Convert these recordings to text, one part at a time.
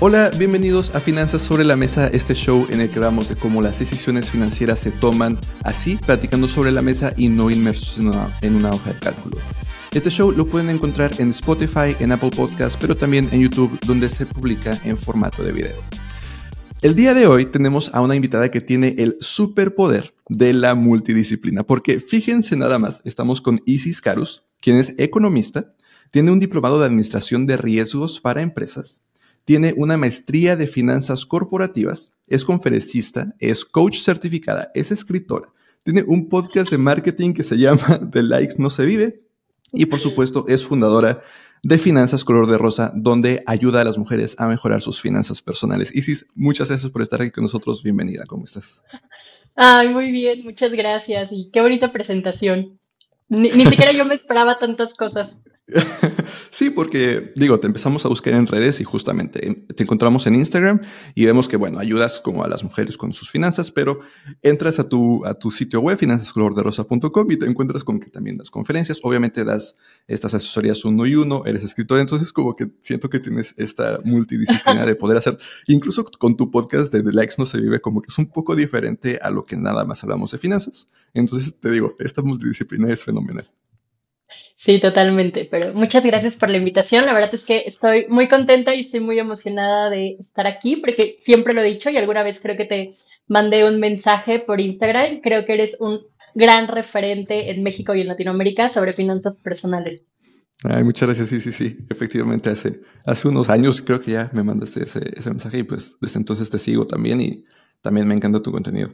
Hola, bienvenidos a Finanzas sobre la Mesa, este show en el que hablamos de cómo las decisiones financieras se toman así, platicando sobre la mesa y no inmersos en una, hoja de cálculo. Este show lo pueden encontrar en Spotify, en Apple Podcasts, pero también en YouTube, donde se publica en formato de video. El día de hoy tenemos a una invitada que tiene el superpoder de la multidisciplina, porque fíjense nada más, estamos con Isis Carus, quien es economista, tiene un diplomado de administración de riesgos para empresas, tiene una maestría de finanzas corporativas, es conferencista, es coach certificada, es escritora, tiene un podcast de marketing que se llama The Likes No Se Vive y por supuesto es fundadora de Finanzas Color de Rosa, donde ayuda a las mujeres a mejorar sus finanzas personales. Isis, muchas gracias por estar aquí con nosotros. Bienvenida, ¿cómo estás? Ay, muy bien, muchas gracias y qué bonita presentación. Ni, ni siquiera yo me esperaba tantas cosas. sí, porque digo, te empezamos a buscar en redes y justamente te encontramos en Instagram y vemos que, bueno, ayudas como a las mujeres con sus finanzas, pero entras a tu, a tu sitio web, finanzascolorderosa.com y te encuentras con que también das conferencias. Obviamente das estas asesorías uno y uno, eres escritor, entonces como que siento que tienes esta multidisciplina de poder hacer, incluso con tu podcast de The Likes No Se Vive, como que es un poco diferente a lo que nada más hablamos de finanzas. Entonces te digo, esta multidisciplina es fenomenal. Sí, totalmente. Pero muchas gracias por la invitación. La verdad es que estoy muy contenta y estoy muy emocionada de estar aquí porque siempre lo he dicho y alguna vez creo que te mandé un mensaje por Instagram. Creo que eres un gran referente en México y en Latinoamérica sobre finanzas personales. Ay, muchas gracias. Sí, sí, sí. Efectivamente, hace, hace unos años creo que ya me mandaste ese, ese mensaje y pues desde entonces te sigo también y también me encanta tu contenido.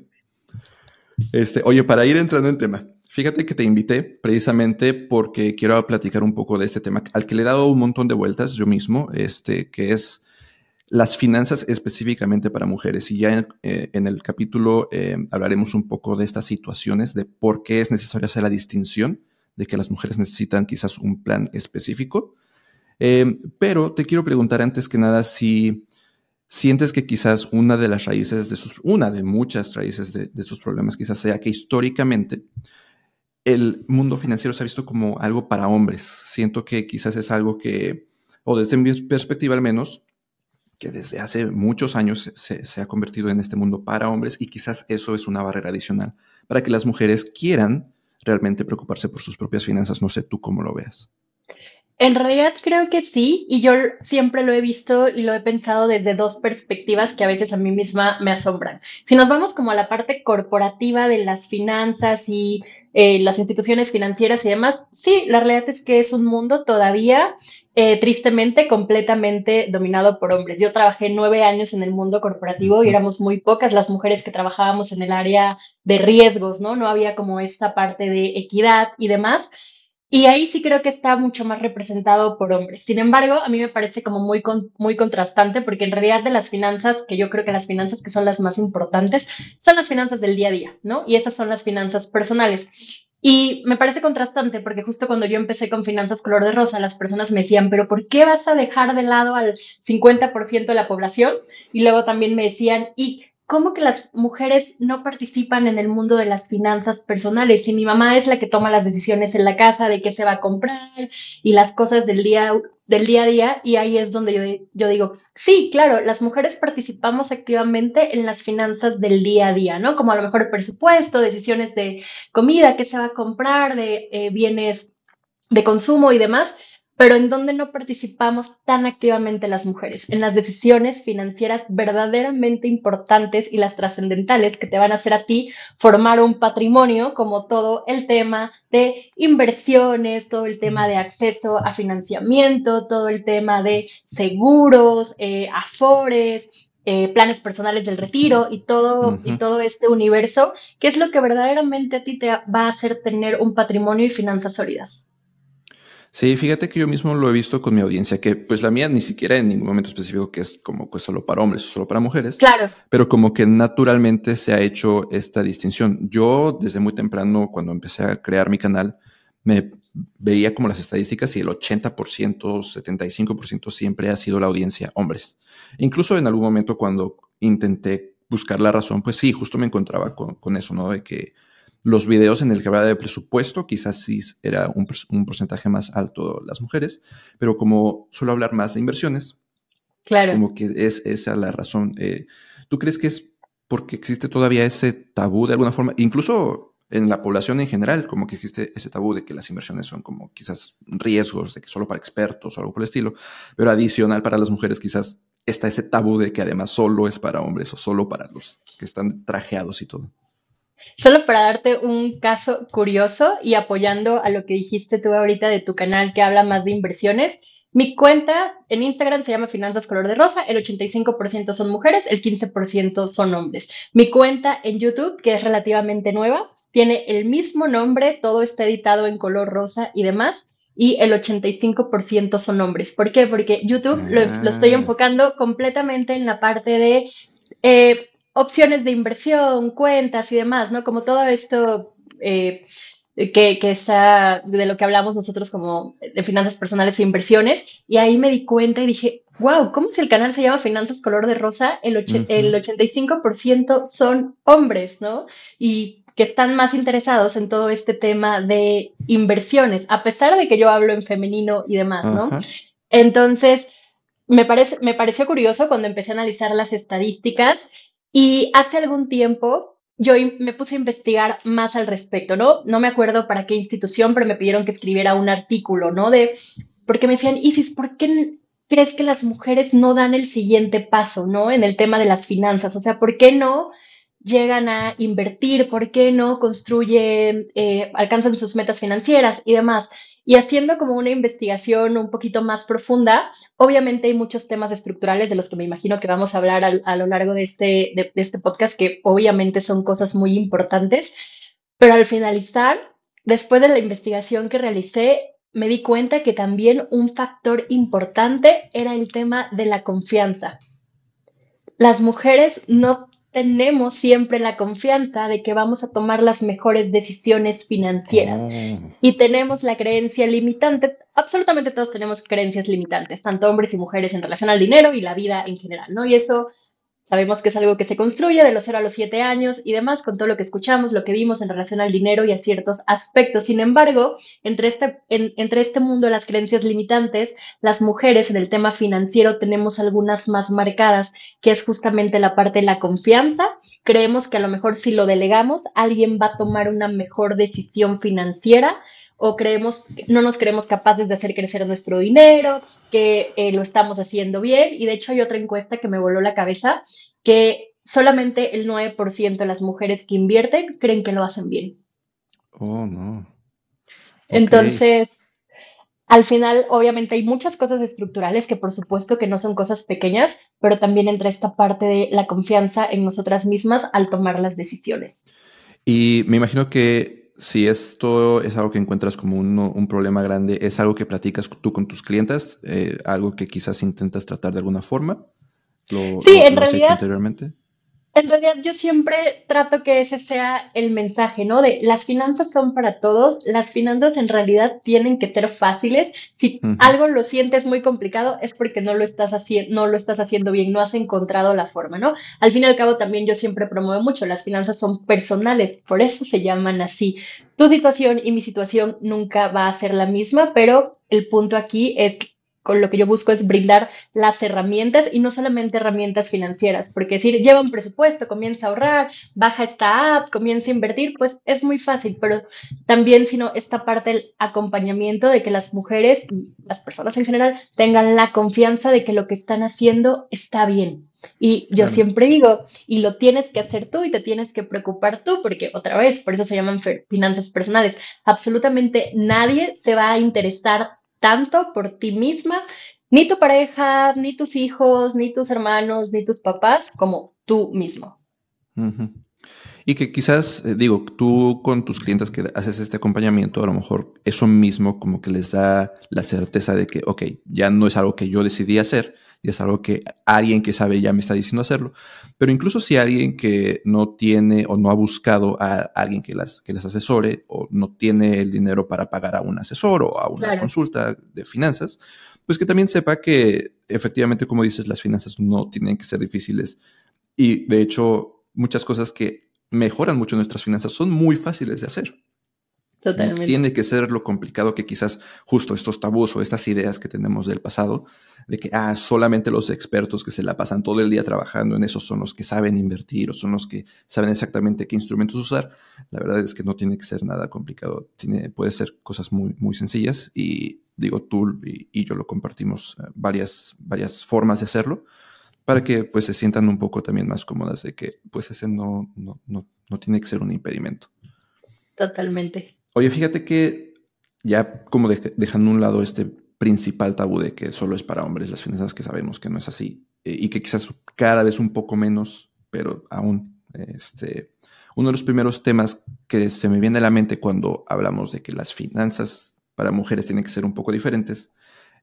Este, oye, para ir entrando en tema, Fíjate que te invité precisamente porque quiero platicar un poco de este tema al que le he dado un montón de vueltas yo mismo, este, que es las finanzas específicamente para mujeres. Y ya en, eh, el capítulo eh, hablaremos un poco de estas situaciones, de por qué es necesario hacer la distinción de que las mujeres necesitan quizás un plan específico. Eh, pero te quiero preguntar antes que nada si sientes que quizás una de las raíces de sus, una de muchas raíces de, de sus problemas quizás sea que históricamente el mundo financiero se ha visto como algo para hombres. Siento que quizás es algo que, o desde mi perspectiva al menos, que desde hace muchos años se, ha convertido en este mundo para hombres y quizás eso es una barrera adicional para que las mujeres quieran realmente preocuparse por sus propias finanzas. No sé tú cómo lo veas. En realidad creo que sí, y yo siempre lo he visto y lo he pensado desde dos perspectivas que a veces a mí misma me asombran. Si nos vamos como a la parte corporativa de las finanzas y eh, las instituciones financieras y demás, sí, la realidad es que es un mundo todavía eh, tristemente completamente dominado por hombres. Yo trabajé nueve años en el mundo corporativo y éramos muy pocas las mujeres que trabajábamos en el área de riesgos, ¿no? No había como esta parte de equidad y demás. Y ahí sí creo que está mucho más representado por hombres. Sin embargo, a mí me parece como muy, muy contrastante porque en realidad de las finanzas, que yo creo que las finanzas que son las más importantes, son las finanzas del día a día, ¿no? Y esas son las finanzas personales. Y me parece contrastante porque justo cuando yo empecé con finanzas color de rosa, las personas me decían, pero ¿por qué vas a dejar de lado al 50% de la población? Y luego también me decían, ¿y cómo que las mujeres no participan en el mundo de las finanzas personales. Si mi mamá es la que toma las decisiones en la casa de qué se va a comprar y las cosas del día, del día a día, y ahí es donde yo, yo digo, sí, claro, las mujeres participamos activamente en las finanzas del día a día, ¿no? Como a lo mejor el presupuesto, decisiones de comida, qué se va a comprar, de eh, bienes de consumo y demás pero en donde no participamos tan activamente las mujeres, en las decisiones financieras verdaderamente importantes y las trascendentales que te van a hacer a ti formar un patrimonio, como todo el tema de inversiones, todo el tema de acceso a financiamiento, todo el tema de seguros, eh, afores, eh, planes personales del retiro y todo, y todo este universo, que es lo que verdaderamente a ti te va a hacer tener un patrimonio y finanzas sólidas. Sí, fíjate que yo mismo lo he visto con mi audiencia, que pues la mía ni siquiera en ningún momento específico que es como pues solo para hombres o solo para mujeres. Claro. Pero como que naturalmente se ha hecho esta distinción. Yo desde muy temprano, cuando empecé a crear mi canal, me veía como las estadísticas y el 80%, 75% siempre ha sido la audiencia hombres. Incluso en algún momento cuando intenté buscar la razón, pues sí, justo me encontraba con, con eso, ¿no? De que los videos en el que hablaba de presupuesto, quizás sí era un, porcentaje más alto las mujeres, pero como suelo hablar más de inversiones, Claro. Como que es esa la razón. Eh, ¿Tú crees que es porque existe todavía ese tabú de alguna forma? Incluso en la población en general, como que existe ese tabú de que las inversiones son como quizás riesgos, de que solo para expertos o algo por el estilo, pero adicional para las mujeres quizás está ese tabú de que además solo es para hombres o solo para los que están trajeados y todo. Solo para darte un caso curioso y apoyando a lo que dijiste tú ahorita de tu canal que habla más de inversiones, mi cuenta en Instagram se llama Finanzas Color de Rosa, el 85% son mujeres, el 15% son hombres. Mi cuenta en YouTube, que es relativamente nueva, tiene el mismo nombre, todo está editado en color rosa y demás, y el 85% son hombres. ¿Por qué? Porque YouTube lo, estoy ah. enfocando completamente en la parte de eh, opciones de inversión, cuentas y demás, ¿no? Como todo esto eh, que, que, está de lo que hablamos nosotros como de finanzas personales e inversiones. Y ahí me di cuenta y dije, wow, ¿cómo si el canal se llama Finanzas Color de Rosa? El, el 85% son hombres, ¿no? Y que están más interesados en todo este tema de inversiones, a pesar de que yo hablo en femenino y demás, ¿no? Entonces, me, parece, me pareció curioso cuando empecé a analizar las estadísticas y hace algún tiempo yo me puse a investigar más al respecto, ¿no? No me acuerdo para qué institución, pero me pidieron que escribiera un artículo, ¿no? De, porque me decían, Isis, ¿por qué crees que las mujeres no dan el siguiente paso, ¿no? En el tema de las finanzas, o sea, ¿por qué no llegan a invertir, por qué no construyen, eh, alcanzan sus metas financieras y demás. Y haciendo como una investigación un poquito más profunda, obviamente hay muchos temas estructurales de los que me imagino que vamos a hablar a, lo largo de este, de este podcast, que obviamente son cosas muy importantes, pero al finalizar, después de la investigación que realicé, me di cuenta que también un factor importante era el tema de la confianza. Las mujeres no tenemos siempre la confianza de que vamos a tomar las mejores decisiones financieras. Oh. Y tenemos la creencia limitante, absolutamente todos tenemos creencias limitantes, tanto hombres y mujeres en relación al dinero y la vida en general, ¿no? Y eso Sabemos que es algo que se construye de los 0 a los 7 años y demás, con todo lo que escuchamos, lo que vimos en relación al dinero y a ciertos aspectos. Sin embargo, entre este, entre este mundo de las creencias limitantes, las mujeres en el tema financiero tenemos algunas más marcadas, que es justamente la parte de la confianza. Creemos que a lo mejor si lo delegamos, alguien va a tomar una mejor decisión financiera o creemos, no nos creemos capaces de hacer crecer nuestro dinero, que eh, lo estamos haciendo bien. Y de hecho hay otra encuesta que me voló la cabeza, que solamente el 9% de las mujeres que invierten creen que lo hacen bien. Oh, no. Entonces, al final, obviamente hay muchas cosas estructurales que por supuesto que no son cosas pequeñas, pero también entra esta parte de la confianza en nosotras mismas al tomar las decisiones. Y me imagino que si esto es algo que encuentras como un, problema grande, ¿es algo que platicas tú con tus clientes? Eh, ¿Algo que quizás intentas tratar de alguna forma? sí, en realidad. anteriormente? En realidad yo siempre trato que ese sea el mensaje, ¿no? De las finanzas son para todos, las finanzas en realidad tienen que ser fáciles. Si algo lo sientes muy complicado es porque no lo estás haciendo, no lo estás haciendo bien, no has encontrado la forma, ¿no? Al fin y al cabo también yo siempre promuevo mucho, las finanzas son personales, por eso se llaman así. Tu situación y mi situación nunca va a ser la misma, pero el punto aquí es con lo que yo busco es brindar las herramientas y no solamente herramientas financieras, porque decir, lleva un presupuesto, comienza a ahorrar, baja esta app, comienza a invertir, pues es muy fácil, pero también sino esta parte del acompañamiento de que las mujeres y las personas en general tengan la confianza de que lo que están haciendo está bien. Y yo siempre digo, y lo tienes que hacer tú y te tienes que preocupar tú, porque otra vez, por eso se llaman finanzas personales. Absolutamente nadie se va a interesar tanto por ti misma, ni tu pareja, ni tus hijos, ni tus hermanos, ni tus papás, como tú mismo. Y que quizás, eh, digo, tú con tus clientes que haces este acompañamiento, a lo mejor eso mismo como que les da la certeza de que, ok, ya no es algo que yo decidí hacer, y es algo que alguien que sabe ya me está diciendo hacerlo. Pero incluso si alguien que no tiene o no ha buscado a alguien que las, que les asesore o no tiene el dinero para pagar a un asesor o a una consulta de finanzas, pues que también sepa que efectivamente, como dices, las finanzas no tienen que ser difíciles. Y de hecho, muchas cosas que mejoran mucho nuestras finanzas son muy fáciles de hacer. Totalmente. tiene que ser lo complicado que quizás justo estos tabús o estas ideas que tenemos del pasado, de que ah, solamente los expertos que se la pasan todo el día trabajando en eso son los que saben invertir o son los que saben exactamente qué instrumentos usar. La verdad es que no tiene que ser nada complicado. Tiene, puede ser cosas muy, muy sencillas y digo, tú y, yo lo compartimos eh, varias, varias formas de hacerlo para que pues se sientan un poco también más cómodas de que pues ese no, no, no, no tiene que ser un impedimento. Totalmente. Oye, fíjate que ya como dejando un lado este principal tabú de que solo es para hombres las finanzas, que sabemos que no es así, eh, y que quizás cada vez un poco menos, pero aún, este, uno de los primeros temas que se me viene a la mente cuando hablamos de que las finanzas para mujeres tienen que ser un poco diferentes,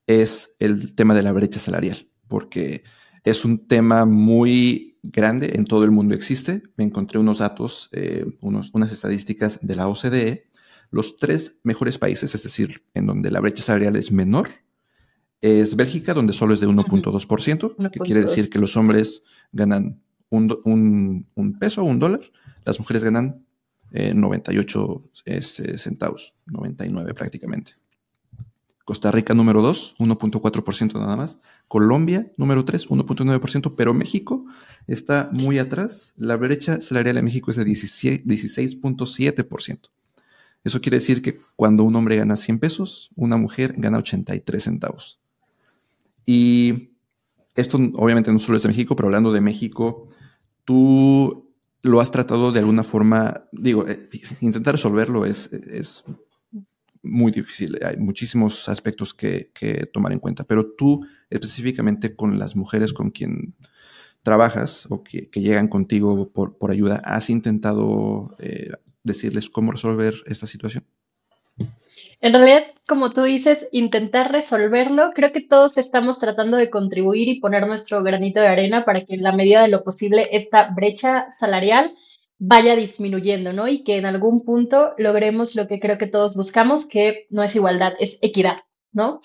es el tema de la brecha salarial, porque es un tema muy grande, en todo el mundo existe. Me encontré unos datos, eh, unos, unas estadísticas de la OCDE los tres mejores países, es decir, en donde la brecha salarial es menor, es Bélgica, donde solo es de 1.2%, que quiere decir que los hombres ganan un, peso o un dólar, las mujeres ganan 98 eh, este, centavos, 99 prácticamente. Costa Rica número 2, 1.4% nada más. Colombia número 3, 1.9%, pero México está muy atrás. La brecha salarial en México es de 16.7%. Eso quiere decir que cuando un hombre gana 100 pesos, una mujer gana 83 centavos. Y esto obviamente no solo es de México, pero hablando de México, tú lo has tratado de alguna forma, digo, eh, intentar resolverlo es, es, muy difícil, hay muchísimos aspectos que, tomar en cuenta, pero tú específicamente con las mujeres con quien trabajas o que, llegan contigo por, por, ayuda, ¿has intentado eh, decirles cómo resolver esta situación? En realidad, como tú dices, intentar resolverlo, creo que todos estamos tratando de contribuir y poner nuestro granito de arena para que en la medida de lo posible esta brecha salarial vaya disminuyendo, ¿no? Y que en algún punto logremos lo que creo que todos buscamos, que no es igualdad, es equidad, ¿no?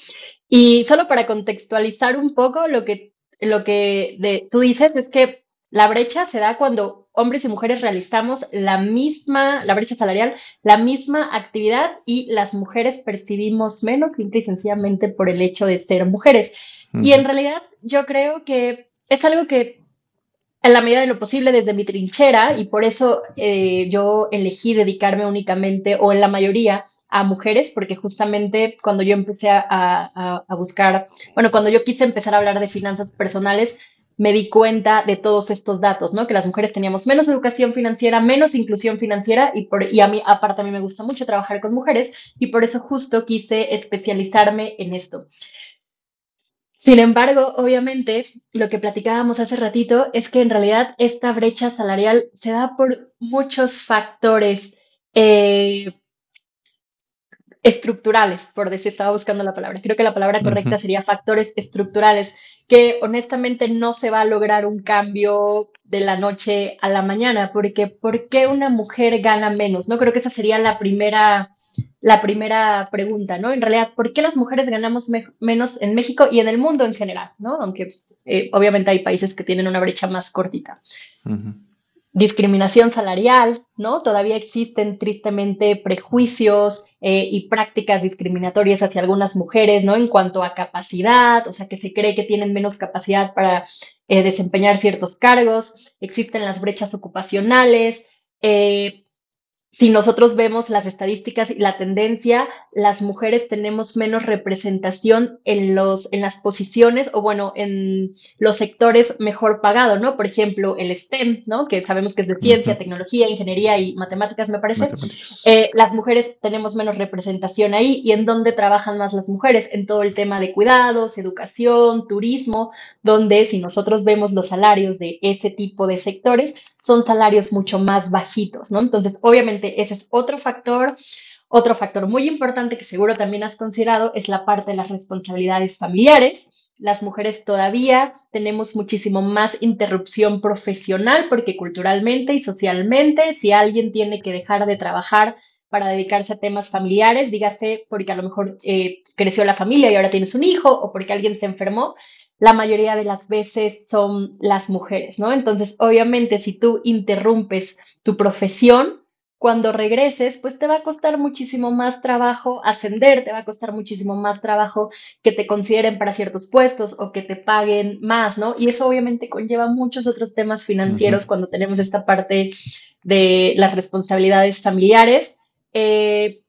Y solo para contextualizar un poco lo que, lo que tú dices es que la brecha se da cuando hombres y mujeres realizamos la misma, la brecha salarial, la misma actividad y las mujeres percibimos menos, simple y sencillamente por el hecho de ser mujeres. Y en realidad yo creo que es algo que en la medida de lo posible desde mi trinchera y por eso eh, yo elegí dedicarme únicamente o en la mayoría a mujeres, porque justamente cuando yo empecé a, a buscar, bueno, cuando yo quise empezar a hablar de finanzas personales, me di cuenta de todos estos datos, ¿no? Que las mujeres teníamos menos educación financiera, menos inclusión financiera y, a mí, aparte a mí me gusta mucho trabajar con mujeres y por eso justo quise especializarme en esto. Sin embargo, obviamente, lo que platicábamos hace ratito es que en realidad esta brecha salarial se da por muchos factores eh, estructurales, por decir, estaba buscando la palabra. Creo que la palabra correcta sería factores estructurales que honestamente no se va a lograr un cambio de la noche a la mañana, porque ¿por qué una mujer gana menos? No creo que esa sería la primera, la primera pregunta, ¿no? En realidad, ¿por qué las mujeres ganamos menos en México y en el mundo en general, ¿no? Aunque eh, obviamente hay países que tienen una brecha más cortita discriminación salarial, ¿no? Todavía existen tristemente prejuicios eh, y prácticas discriminatorias hacia algunas mujeres, ¿no? En cuanto a capacidad, o sea, que se cree que tienen menos capacidad para eh, desempeñar ciertos cargos, existen las brechas ocupacionales, eh, si nosotros vemos las estadísticas y la tendencia, las mujeres tenemos menos representación en, los, en las posiciones o bueno, en los sectores mejor pagados, ¿no? Por ejemplo, el STEM, ¿no? Que sabemos que es de ciencia, tecnología, ingeniería y matemáticas, me parece. Eh, las mujeres tenemos menos representación ahí y en dónde trabajan más las mujeres, en todo el tema de cuidados, educación, turismo, donde si nosotros vemos los salarios de ese tipo de sectores, son salarios mucho más bajitos, ¿no? Entonces, obviamente, ese es otro factor. Otro factor muy importante que seguro también has considerado es la parte de las responsabilidades familiares. Las mujeres todavía tenemos muchísimo más interrupción profesional porque culturalmente y socialmente, si alguien tiene que dejar de trabajar para dedicarse a temas familiares, dígase porque a lo mejor eh, creció la familia y ahora tienes un hijo o porque alguien se enfermó, la mayoría de las veces son las mujeres, ¿no? Entonces, obviamente, si tú interrumpes tu profesión, cuando regreses, pues te va a costar muchísimo más trabajo ascender, te va a costar muchísimo más trabajo que te consideren para ciertos puestos o que te paguen más, ¿no? Y eso obviamente conlleva muchos otros temas financieros cuando tenemos esta parte de las responsabilidades familiares. Eh,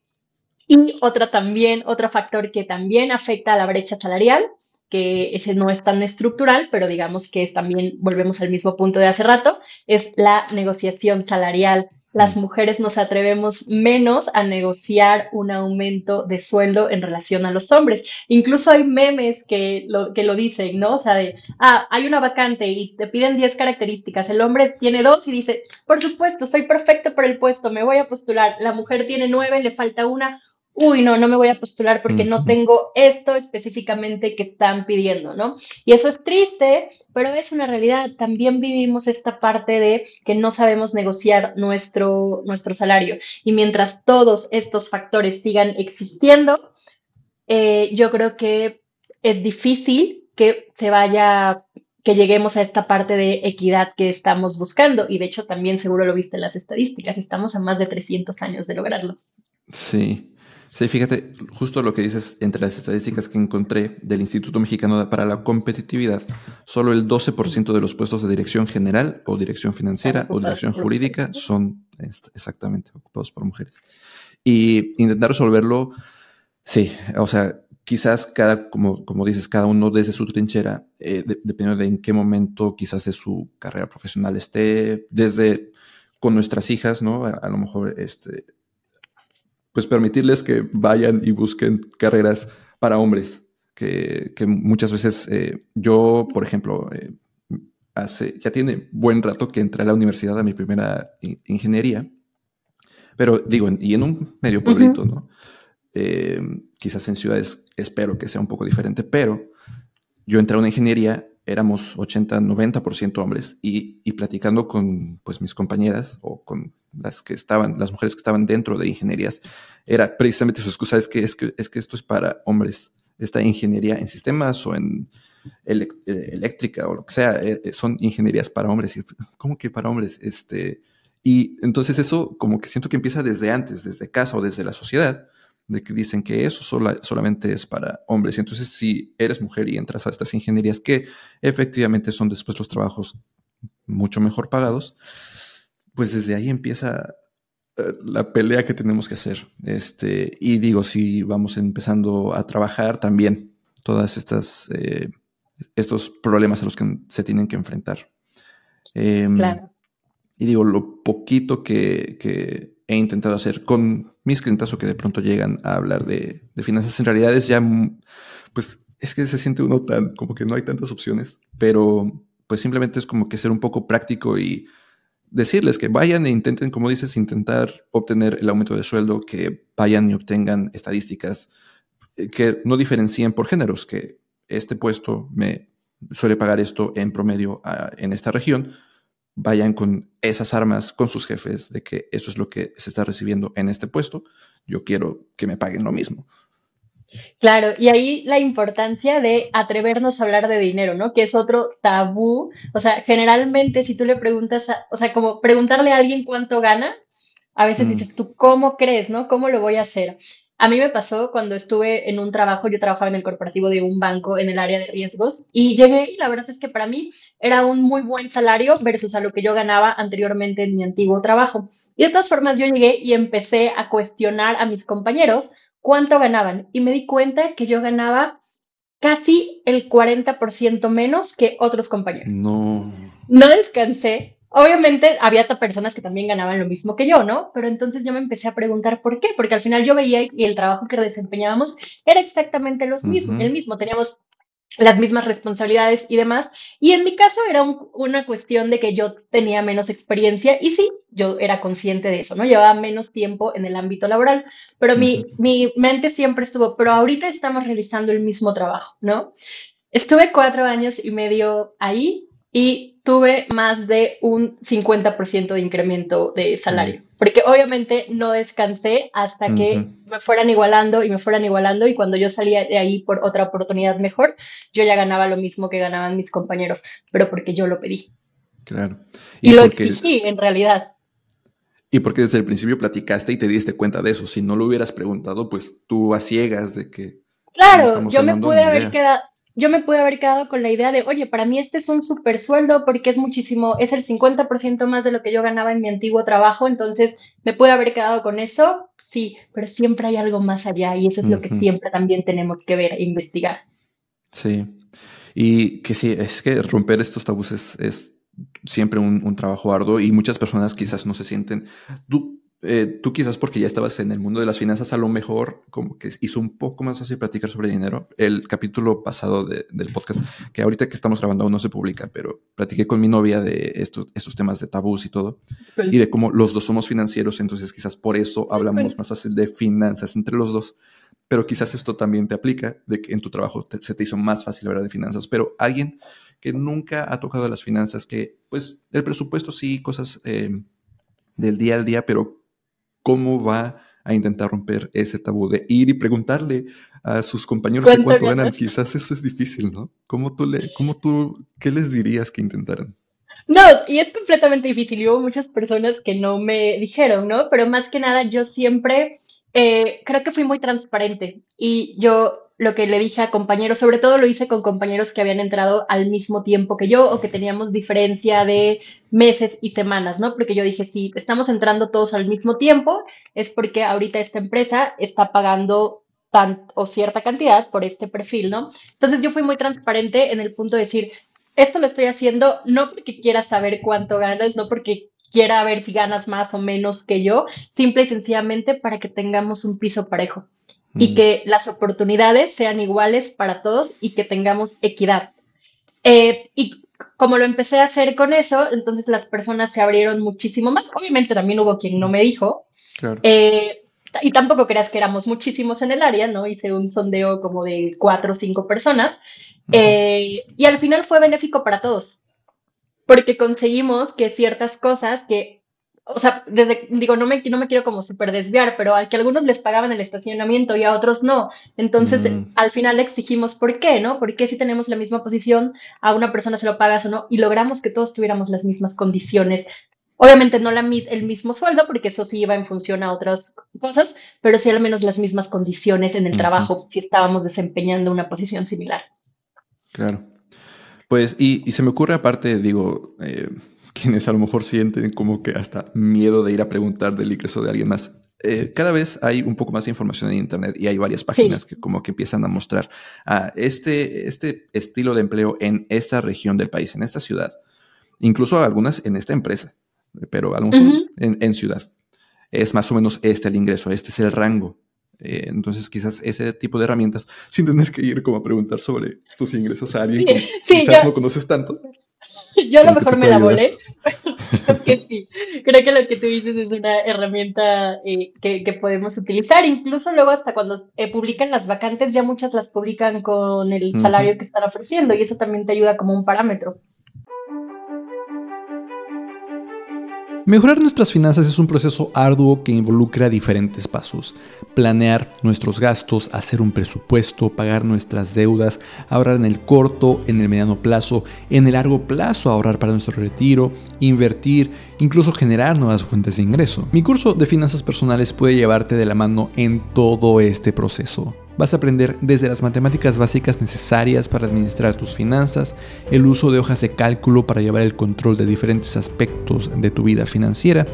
y otra también, otro factor que también afecta a la brecha salarial, que ese no es tan estructural, pero digamos que es también, volvemos al mismo punto de hace rato, es la negociación salarial las mujeres nos atrevemos menos a negociar un aumento de sueldo en relación a los hombres. Incluso hay memes que lo, que lo dicen, ¿no? O sea, de, ah, hay una vacante y te piden 10 características, el hombre tiene dos y dice, por supuesto, soy perfecto para el puesto, me voy a postular. La mujer tiene nueve, le falta una, uy, no, no me voy a postular porque no tengo esto específicamente que están pidiendo, ¿no? Y eso es triste, pero es una realidad. También vivimos esta parte de que no sabemos negociar nuestro, nuestro salario. Y mientras todos estos factores sigan existiendo, eh, yo creo que es difícil que se vaya que lleguemos a esta parte de equidad que estamos buscando. Y de hecho también seguro lo viste en las estadísticas, estamos a más de 300 años de lograrlo. Sí, Sí, fíjate, justo lo que dices, entre las estadísticas que encontré del Instituto Mexicano para la Competitividad, solo el 12% de los puestos de dirección general o dirección financiera o dirección jurídica son exactamente ocupados por mujeres. Y intentar resolverlo, sí, o sea, quizás cada, como, como dices, cada uno desde su trinchera, eh, dependiendo de en qué momento quizás de su carrera profesional esté, desde con nuestras hijas, ¿no? a lo mejor este, pues permitirles que vayan y busquen carreras para hombres, que, muchas veces eh, yo, por ejemplo, eh, hace, ya tiene buen rato que entré a la universidad a mi primera ingeniería, pero digo, y en un medio pueblito, ¿no? Eh, quizás en ciudades espero que sea un poco diferente, pero yo entré a una ingeniería, éramos 80, 90% hombres y, y platicando con pues mis compañeras o con las que estaban, las mujeres que estaban dentro de ingenierías, era precisamente su excusa, es que, es que, es que esto es para hombres, esta ingeniería en sistemas o en eh, eléctrica o lo que sea, eh, eh, son ingenierías para hombres. ¿Cómo que para hombres? Este, y entonces eso como que siento que empieza desde antes, desde casa o desde la sociedad, de que dicen que eso solamente es para hombres. Y entonces si eres mujer y entras a estas ingenierías que efectivamente son después los trabajos mucho mejor pagados, pues desde ahí empieza eh, la pelea que tenemos que hacer. Este, y digo, si vamos empezando a trabajar también todas estas eh, estos problemas a los que se tienen que enfrentar. Em, claro. Y digo, lo poquito que, he intentado hacer con mis clientes o que de pronto llegan a hablar de, de, finanzas, en realidad es ya, pues es que se siente uno tan, como que no hay tantas opciones, pero pues simplemente es como que ser un poco práctico y decirles que vayan e intenten, como dices, intentar obtener el aumento de sueldo, que vayan y obtengan estadísticas eh, que no diferencien por géneros, que este puesto me suele pagar esto en promedio ah, en esta región, vayan con esas armas con sus jefes de que eso es lo que se está recibiendo en este puesto, yo quiero que me paguen lo mismo. Claro, y ahí la importancia de atrevernos a hablar de dinero, ¿no? Que es otro tabú. O sea, generalmente si tú le preguntas, o sea, como preguntarle a alguien cuánto gana, a veces mm. dices, ¿tú cómo crees, no? ¿Cómo lo voy a hacer? A mí me pasó cuando estuve en un trabajo, yo trabajaba en el corporativo de un banco en el área de riesgos y llegué y la verdad es que para mí era un muy buen salario versus a lo que yo ganaba anteriormente en mi antiguo trabajo. Y de todas formas yo llegué y empecé a cuestionar a mis compañeros cuánto ganaban y me di cuenta que yo ganaba casi el 40% menos que otros compañeros. No. No descansé. Obviamente había personas que también ganaban lo mismo que yo, ¿no? Pero entonces yo me empecé a preguntar por qué, porque al final yo veía y el trabajo que desempeñábamos era exactamente los mismo, el mismo. Teníamos las mismas responsabilidades y demás. Y en mi caso era una cuestión de que yo tenía menos experiencia y sí, yo era consciente de eso, ¿no? Llevaba menos tiempo en el ámbito laboral, pero mi, mi mente siempre estuvo, pero ahorita estamos realizando el mismo trabajo, ¿no? Estuve cuatro años y medio ahí y tuve más de un 50% de incremento de salario porque obviamente no descansé hasta que me fueran igualando y me fueran igualando y cuando yo salía de ahí por otra oportunidad mejor, yo ya ganaba lo mismo que ganaban mis compañeros, pero porque yo lo pedí. Claro. Y, lo exigí en realidad. Y porque desde el principio platicaste y te diste cuenta de eso. Si no lo hubieras preguntado, pues tú a ciegas de que... Claro, yo me pude haber quedado, yo me pude haber quedado con la idea de, oye, para mí este es un super sueldo porque es muchísimo, es el 50% más de lo que yo ganaba en mi antiguo trabajo, entonces me pude haber quedado con eso, sí, pero siempre hay algo más allá y eso es lo que siempre también tenemos que ver e investigar. Sí, y que sí, es que romper estos tabús es, siempre un, un, trabajo arduo y muchas personas quizás no se sienten... Tú, eh, tú quizás porque ya estabas en el mundo de las finanzas, a lo mejor como que hizo un poco más fácil platicar sobre dinero. El capítulo pasado del podcast, que ahorita que estamos grabando aún no se publica, pero platiqué con mi novia de estos, estos temas de tabús y todo, y de cómo los dos somos financieros, entonces quizás por eso hablamos más fácil de finanzas entre los dos. Pero quizás esto también te aplica, de que en tu trabajo se te hizo más fácil hablar de finanzas, pero alguien que nunca ha tocado las finanzas, que pues el presupuesto sí, cosas eh, del día al día, pero cómo va a intentar romper ese tabú de ir y preguntarle a sus compañeros de cuánto ganan. Quizás eso es difícil, ¿no? ¿Cómo tú, le, cómo tú, qué les dirías que intentaran? No, y es completamente difícil. Y hubo muchas personas que no me dijeron, ¿no? Pero más que nada, yo siempre eh, creo que fui muy transparente y yo lo que le dije a compañeros, sobre todo lo hice con compañeros que habían entrado al mismo tiempo que yo o que teníamos diferencia de meses y semanas, ¿no? Porque yo dije, si estamos entrando todos al mismo tiempo, es porque ahorita esta empresa está pagando tan o cierta cantidad por este perfil, ¿no? Entonces yo fui muy transparente en el punto de decir, esto lo estoy haciendo no porque quiera saber cuánto ganas, no porque quiera ver si ganas más o menos que yo, simple y sencillamente para que tengamos un piso parejo y mm. que las oportunidades sean iguales para todos y que tengamos equidad. Eh, y como lo empecé a hacer con eso, entonces las personas se abrieron muchísimo más. Obviamente también hubo quien no me dijo. Eh, y tampoco creas que éramos muchísimos en el área, ¿no? Hice un sondeo como de cuatro o cinco personas. Eh, y al final fue benéfico para todos porque conseguimos que ciertas cosas que, o sea, desde, digo, no me, no me quiero como súper desviar, pero al que algunos les pagaban el estacionamiento y a otros no. Entonces, mm. al final exigimos por qué, ¿no? ¿Por qué si tenemos la misma posición, a una persona se lo pagas o no? Y logramos que todos tuviéramos las mismas condiciones. Obviamente no la, el mismo sueldo, porque eso sí iba en función a otras cosas, pero sí al menos las mismas condiciones en el trabajo si estábamos desempeñando una posición similar. Claro. Pues, y, se me ocurre aparte, digo, eh, quienes a lo mejor sienten como que hasta miedo de ir a preguntar del ingreso de alguien más. Eh, cada vez hay un poco más de información en Internet y hay varias páginas que como que empiezan a mostrar a este, este estilo de empleo en esta región del país, en esta ciudad, incluso algunas en esta empresa, pero a lo mejor en, en ciudad. Es más o menos este el ingreso, este es el rango. Eh, entonces, quizás ese tipo de herramientas, sin tener que ir como a preguntar sobre tus ingresos a alguien que quizás no conoces tanto. Yo a lo mejor me la volé, creo que sí. Creo que lo que tú dices es una herramienta eh, que, podemos utilizar. Incluso luego hasta cuando eh, publican las vacantes, ya muchas las publican con el salario que están ofreciendo y eso también te ayuda como un parámetro. Mejorar nuestras finanzas es un proceso arduo que involucra diferentes pasos. Planear nuestros gastos, hacer un presupuesto, pagar nuestras deudas, ahorrar en el corto, en el mediano plazo, en el largo plazo ahorrar para nuestro retiro, invertir, incluso generar nuevas fuentes de ingreso. Mi curso de finanzas personales puede llevarte de la mano en todo este proceso. Vas a aprender desde las matemáticas básicas necesarias para administrar tus finanzas, el uso de hojas de cálculo para llevar el control de diferentes aspectos de tu vida financiera,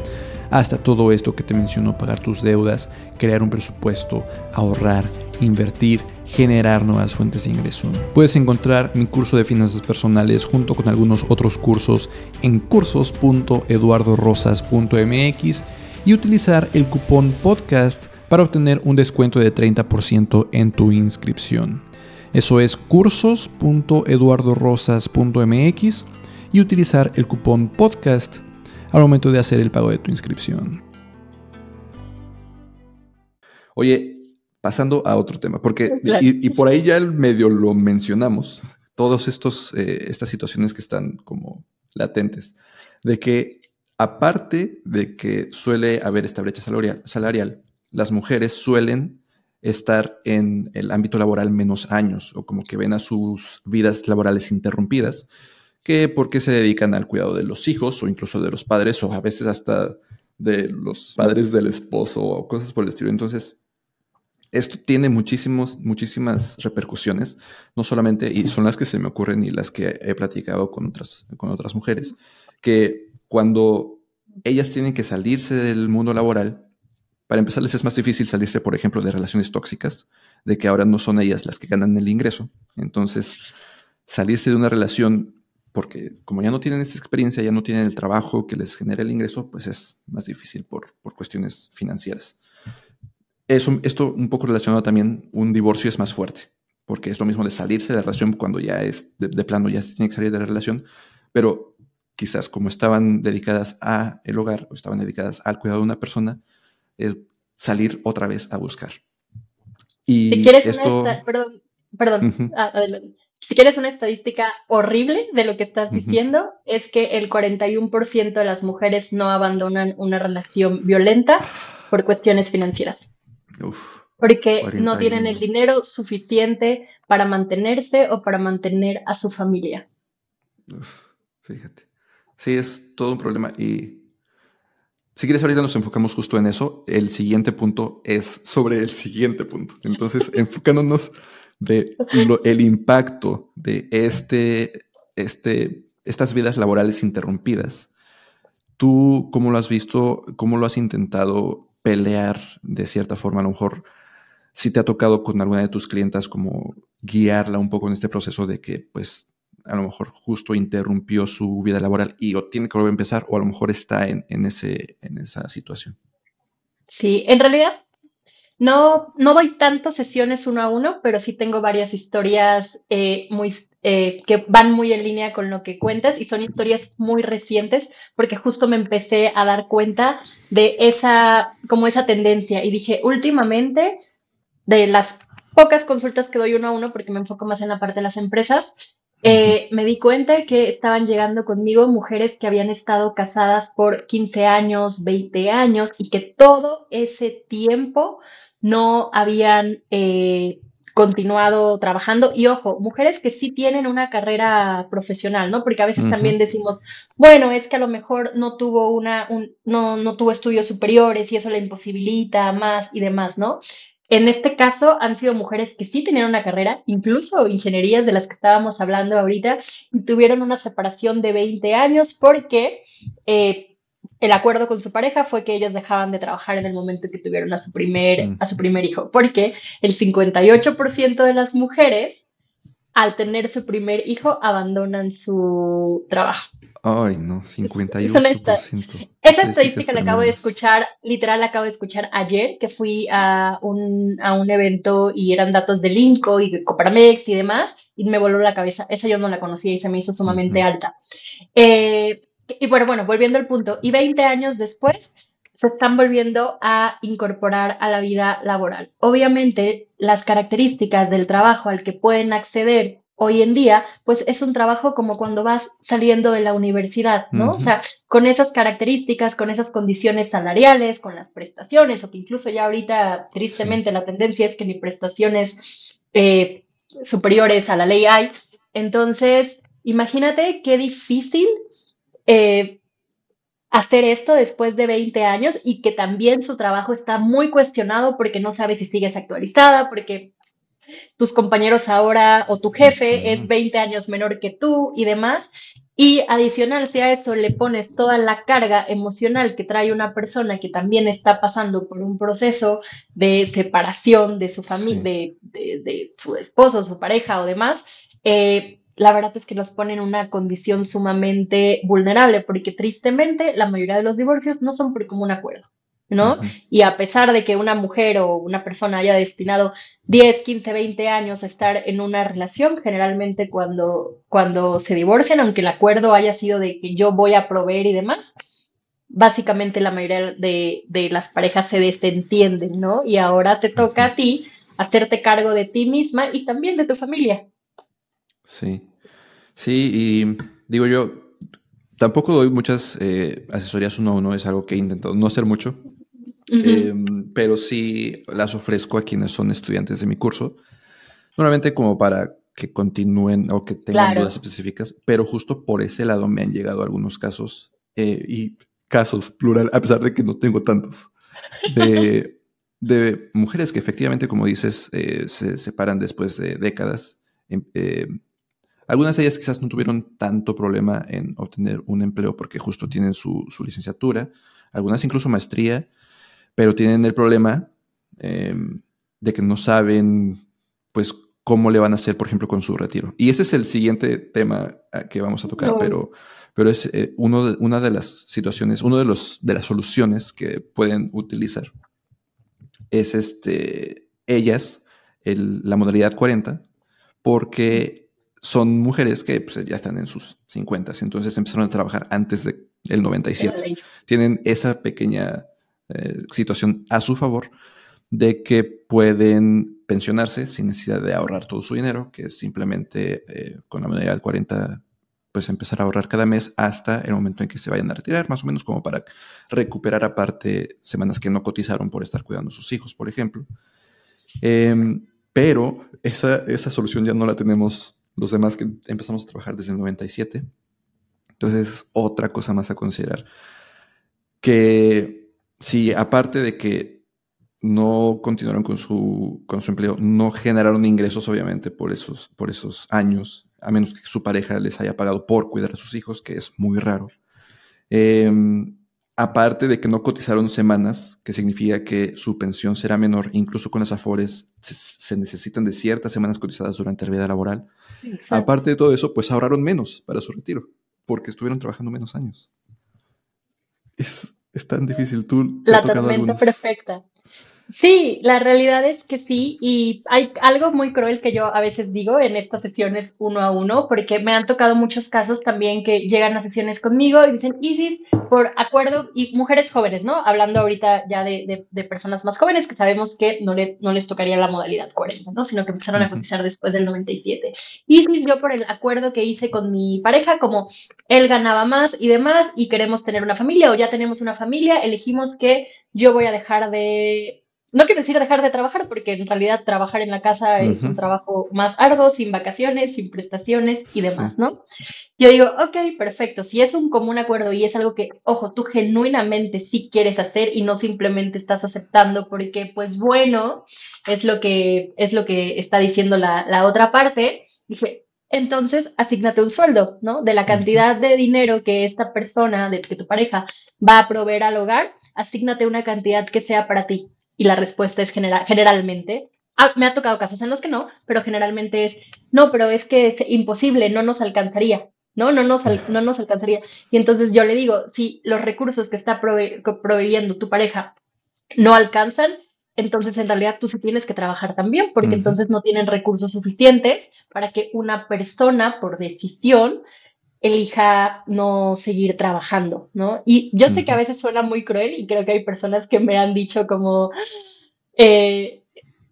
hasta todo esto que te menciono, pagar tus deudas, crear un presupuesto, ahorrar, invertir, generar nuevas fuentes de ingreso. Puedes encontrar mi curso de finanzas personales junto con algunos otros cursos en cursos.eduardorosas.mx y utilizar el cupón podcast para obtener un descuento de 30% en tu inscripción. Eso es cursos.eduardorosas.mx y utilizar el cupón podcast al momento de hacer el pago de tu inscripción. Oye, pasando a otro tema, porque y, por ahí ya el medio lo mencionamos, todas eh, estas situaciones que están como latentes, de que aparte de que suele haber esta brecha salarial las mujeres suelen estar en el ámbito laboral menos años o como que ven a sus vidas laborales interrumpidas, que porque se dedican al cuidado de los hijos o incluso de los padres o a veces hasta de los padres del esposo o cosas por el estilo. Entonces, esto tiene muchísimos, muchísimas repercusiones, no solamente, y son las que se me ocurren y las que he platicado con otras, con otras mujeres, que cuando ellas tienen que salirse del mundo laboral, para empezar les es más difícil salirse, por ejemplo, de relaciones tóxicas, de que ahora no son ellas las que ganan el ingreso. Entonces, salirse de una relación, porque como ya no tienen esta experiencia, ya no tienen el trabajo que les genera el ingreso, pues es más difícil por, por cuestiones financieras esto un poco relacionado también, un divorcio es más fuerte, porque es lo mismo de salirse de la relación cuando ya es de, plano, ya se tiene que salir de la relación, pero quizás como estaban dedicadas a el hogar o estaban dedicadas al cuidado de una persona, es salir otra vez a buscar. Y si quieres una perdón, perdón, ah, Si quieres una estadística horrible de lo que estás diciendo, es que el 41% de las mujeres no abandonan una relación violenta por cuestiones financieras porque no tienen el dinero suficiente para mantenerse o para mantener a su familia. fíjate. Sí, es todo un problema y si quieres ahorita nos enfocamos justo en eso. El siguiente punto es sobre el siguiente punto. Entonces, enfocándonos de el impacto de este, este, estas vidas laborales interrumpidas. ¿Tú cómo lo has visto? ¿Cómo lo has intentado pelear de cierta forma, a lo mejor si te ha tocado con alguna de tus clientas como guiarla un poco en este proceso de que pues a lo mejor justo interrumpió su vida laboral y o tiene que volver a empezar o a lo mejor está en, ese, en esa situación. Sí, en realidad no, no doy tantas sesiones uno a uno, pero sí tengo varias historias eh, muy, eh, que van muy en línea con lo que cuentas y son historias muy recientes porque justo me empecé a dar cuenta de esa, como esa tendencia y dije, últimamente, de las pocas consultas que doy uno a uno, porque me enfoco más en la parte de las empresas, eh, me di cuenta que estaban llegando conmigo mujeres que habían estado casadas por 15 años, 20 años y que todo ese tiempo no habían eh, continuado trabajando. Y ojo, mujeres que sí tienen una carrera profesional, ¿no? Porque a veces también decimos, bueno, es que a lo mejor no tuvo una, no, no tuvo estudios superiores y eso le imposibilita más y demás, ¿no? En este caso han sido mujeres que sí tenían una carrera, incluso ingenierías de las que estábamos hablando ahorita, y tuvieron una separación de 20 años porque eh, el acuerdo con su pareja fue que ellas dejaban de trabajar en el momento que tuvieron a su primer, mm. a su primer hijo, porque el 58% de las mujeres al tener su primer hijo abandonan su trabajo. Ay, no, 58%. esa estadística la acabo de escuchar, literal la acabo de escuchar ayer, que fui a un, a un evento y eran datos de Linco y de Copramex y demás, y me voló la cabeza. Esa yo no la conocía y se me hizo sumamente alta. Eh, y bueno, bueno, volviendo al punto, y 20 años después se están volviendo a incorporar a la vida laboral. Obviamente, las características del trabajo al que pueden acceder hoy en día, pues es un trabajo como cuando vas saliendo de la universidad, ¿no? O sea, con esas características, con esas condiciones salariales, con las prestaciones, o que incluso ya ahorita, tristemente, la tendencia es que ni prestaciones eh, superiores a la ley hay. Entonces, imagínate qué difícil eh, hacer esto después de 20 años y que también su trabajo está muy cuestionado porque no sabe si sigues actualizada, porque tus compañeros ahora o tu jefe es 20 años menor que tú y demás. Y adicional, si a eso le pones toda la carga emocional que trae una persona que también está pasando por un proceso de separación de su familia, de, de, su esposo, su pareja o demás, eh, la verdad es que los pone en una condición sumamente vulnerable, porque tristemente la mayoría de los divorcios no son por común acuerdo, ¿no? Y a pesar de que una mujer o una persona haya destinado 10, 15, 20 años a estar en una relación, generalmente cuando, cuando se divorcian, aunque el acuerdo haya sido de que yo voy a proveer y demás, básicamente la mayoría de, de las parejas se desentienden, ¿no? Y ahora te toca a ti hacerte cargo de ti misma y también de tu familia. Sí, sí, y digo yo, tampoco doy muchas eh, asesorías uno a uno, es algo que he intentado no hacer mucho, em, pero sí las ofrezco a quienes son estudiantes de mi curso, normalmente como para que continúen o que tengan dudas específicas, pero justo por ese lado me han llegado algunos casos eh, y casos, plural, a pesar de que no tengo tantos, de, de mujeres que efectivamente, como dices, eh, se separan después de décadas. Em, eh, algunas de ellas quizás no tuvieron tanto problema en obtener un empleo porque justo tienen su, su licenciatura, algunas incluso maestría, pero tienen el problema em, de que no saben, pues, cómo le van a hacer, por ejemplo, con su retiro. Y ese es el siguiente tema ah, que vamos a tocar, pero, pero es eh, uno de, una de las situaciones, una de, los, de las soluciones que pueden utilizar. Es este, ellas, la modalidad 40, porque son mujeres que pues, ya están en sus 50, entonces empezaron a trabajar antes del 97. Tienen esa pequeña eh, situación a su favor de que pueden pensionarse sin necesidad de ahorrar todo su dinero, que es simplemente eh, con la modalidad 40, pues empezar a ahorrar cada mes hasta el momento en que se vayan a retirar, más o menos como para recuperar aparte semanas que no cotizaron por estar cuidando a sus hijos, por ejemplo. Em, pero esa, esa solución ya no la tenemos los demás que empezamos a trabajar desde el 97. Entonces, otra cosa más a considerar. Que si aparte de que no continuaron con su, con su empleo, no generaron ingresos, obviamente, por esos, por esos años, a menos que su pareja les haya pagado por cuidar a sus hijos, que es muy raro. Em, aparte de que no cotizaron semanas, que significa que su pensión será menor, incluso con las afores se, necesitan de ciertas semanas cotizadas durante la vida laboral. Aparte de todo eso, pues ahorraron menos para su retiro, porque estuvieron trabajando menos años. Es, tan difícil. Tú la tormenta perfecta. Sí, la realidad es que sí, y hay algo muy cruel que yo a veces digo en estas sesiones uno a uno, porque me han tocado muchos casos también que llegan a sesiones conmigo y dicen, Isis, por acuerdo, y mujeres jóvenes, ¿no? Hablando ahorita ya de, de, personas más jóvenes que sabemos que no, le, no les tocaría la modalidad 40, ¿no? Sino que empezaron a cotizar después del 97. Isis, yo por el acuerdo que hice con mi pareja, como él ganaba más y demás, y queremos tener una familia o ya tenemos una familia, elegimos que yo voy a dejar de no quiero decir dejar de trabajar, porque en realidad trabajar en la casa es un trabajo más arduo, sin vacaciones, sin prestaciones y demás, ¿no? Yo digo, ok, perfecto, si es un común acuerdo y es algo que, ojo, tú genuinamente sí quieres hacer y no simplemente estás aceptando porque, pues bueno, es lo que, es lo que está diciendo la, la otra parte, dije, entonces asignate un sueldo, ¿no? De la cantidad de dinero que esta persona, de que tu pareja va a proveer al hogar, asignate una cantidad que sea para ti y la respuesta es generalmente, ah, me ha tocado casos en los que no, pero generalmente es, no, pero es que es imposible, no nos alcanzaría, ¿no? No nos, no nos alcanzaría. Y entonces yo le digo, si los recursos que está proveyendo tu pareja no alcanzan, entonces en realidad tú sí tienes que trabajar también, porque entonces no tienen recursos suficientes para que una persona, por decisión, elija no seguir trabajando, ¿no? Y yo sé que a veces suena muy cruel y creo que hay personas que me han dicho como, eh,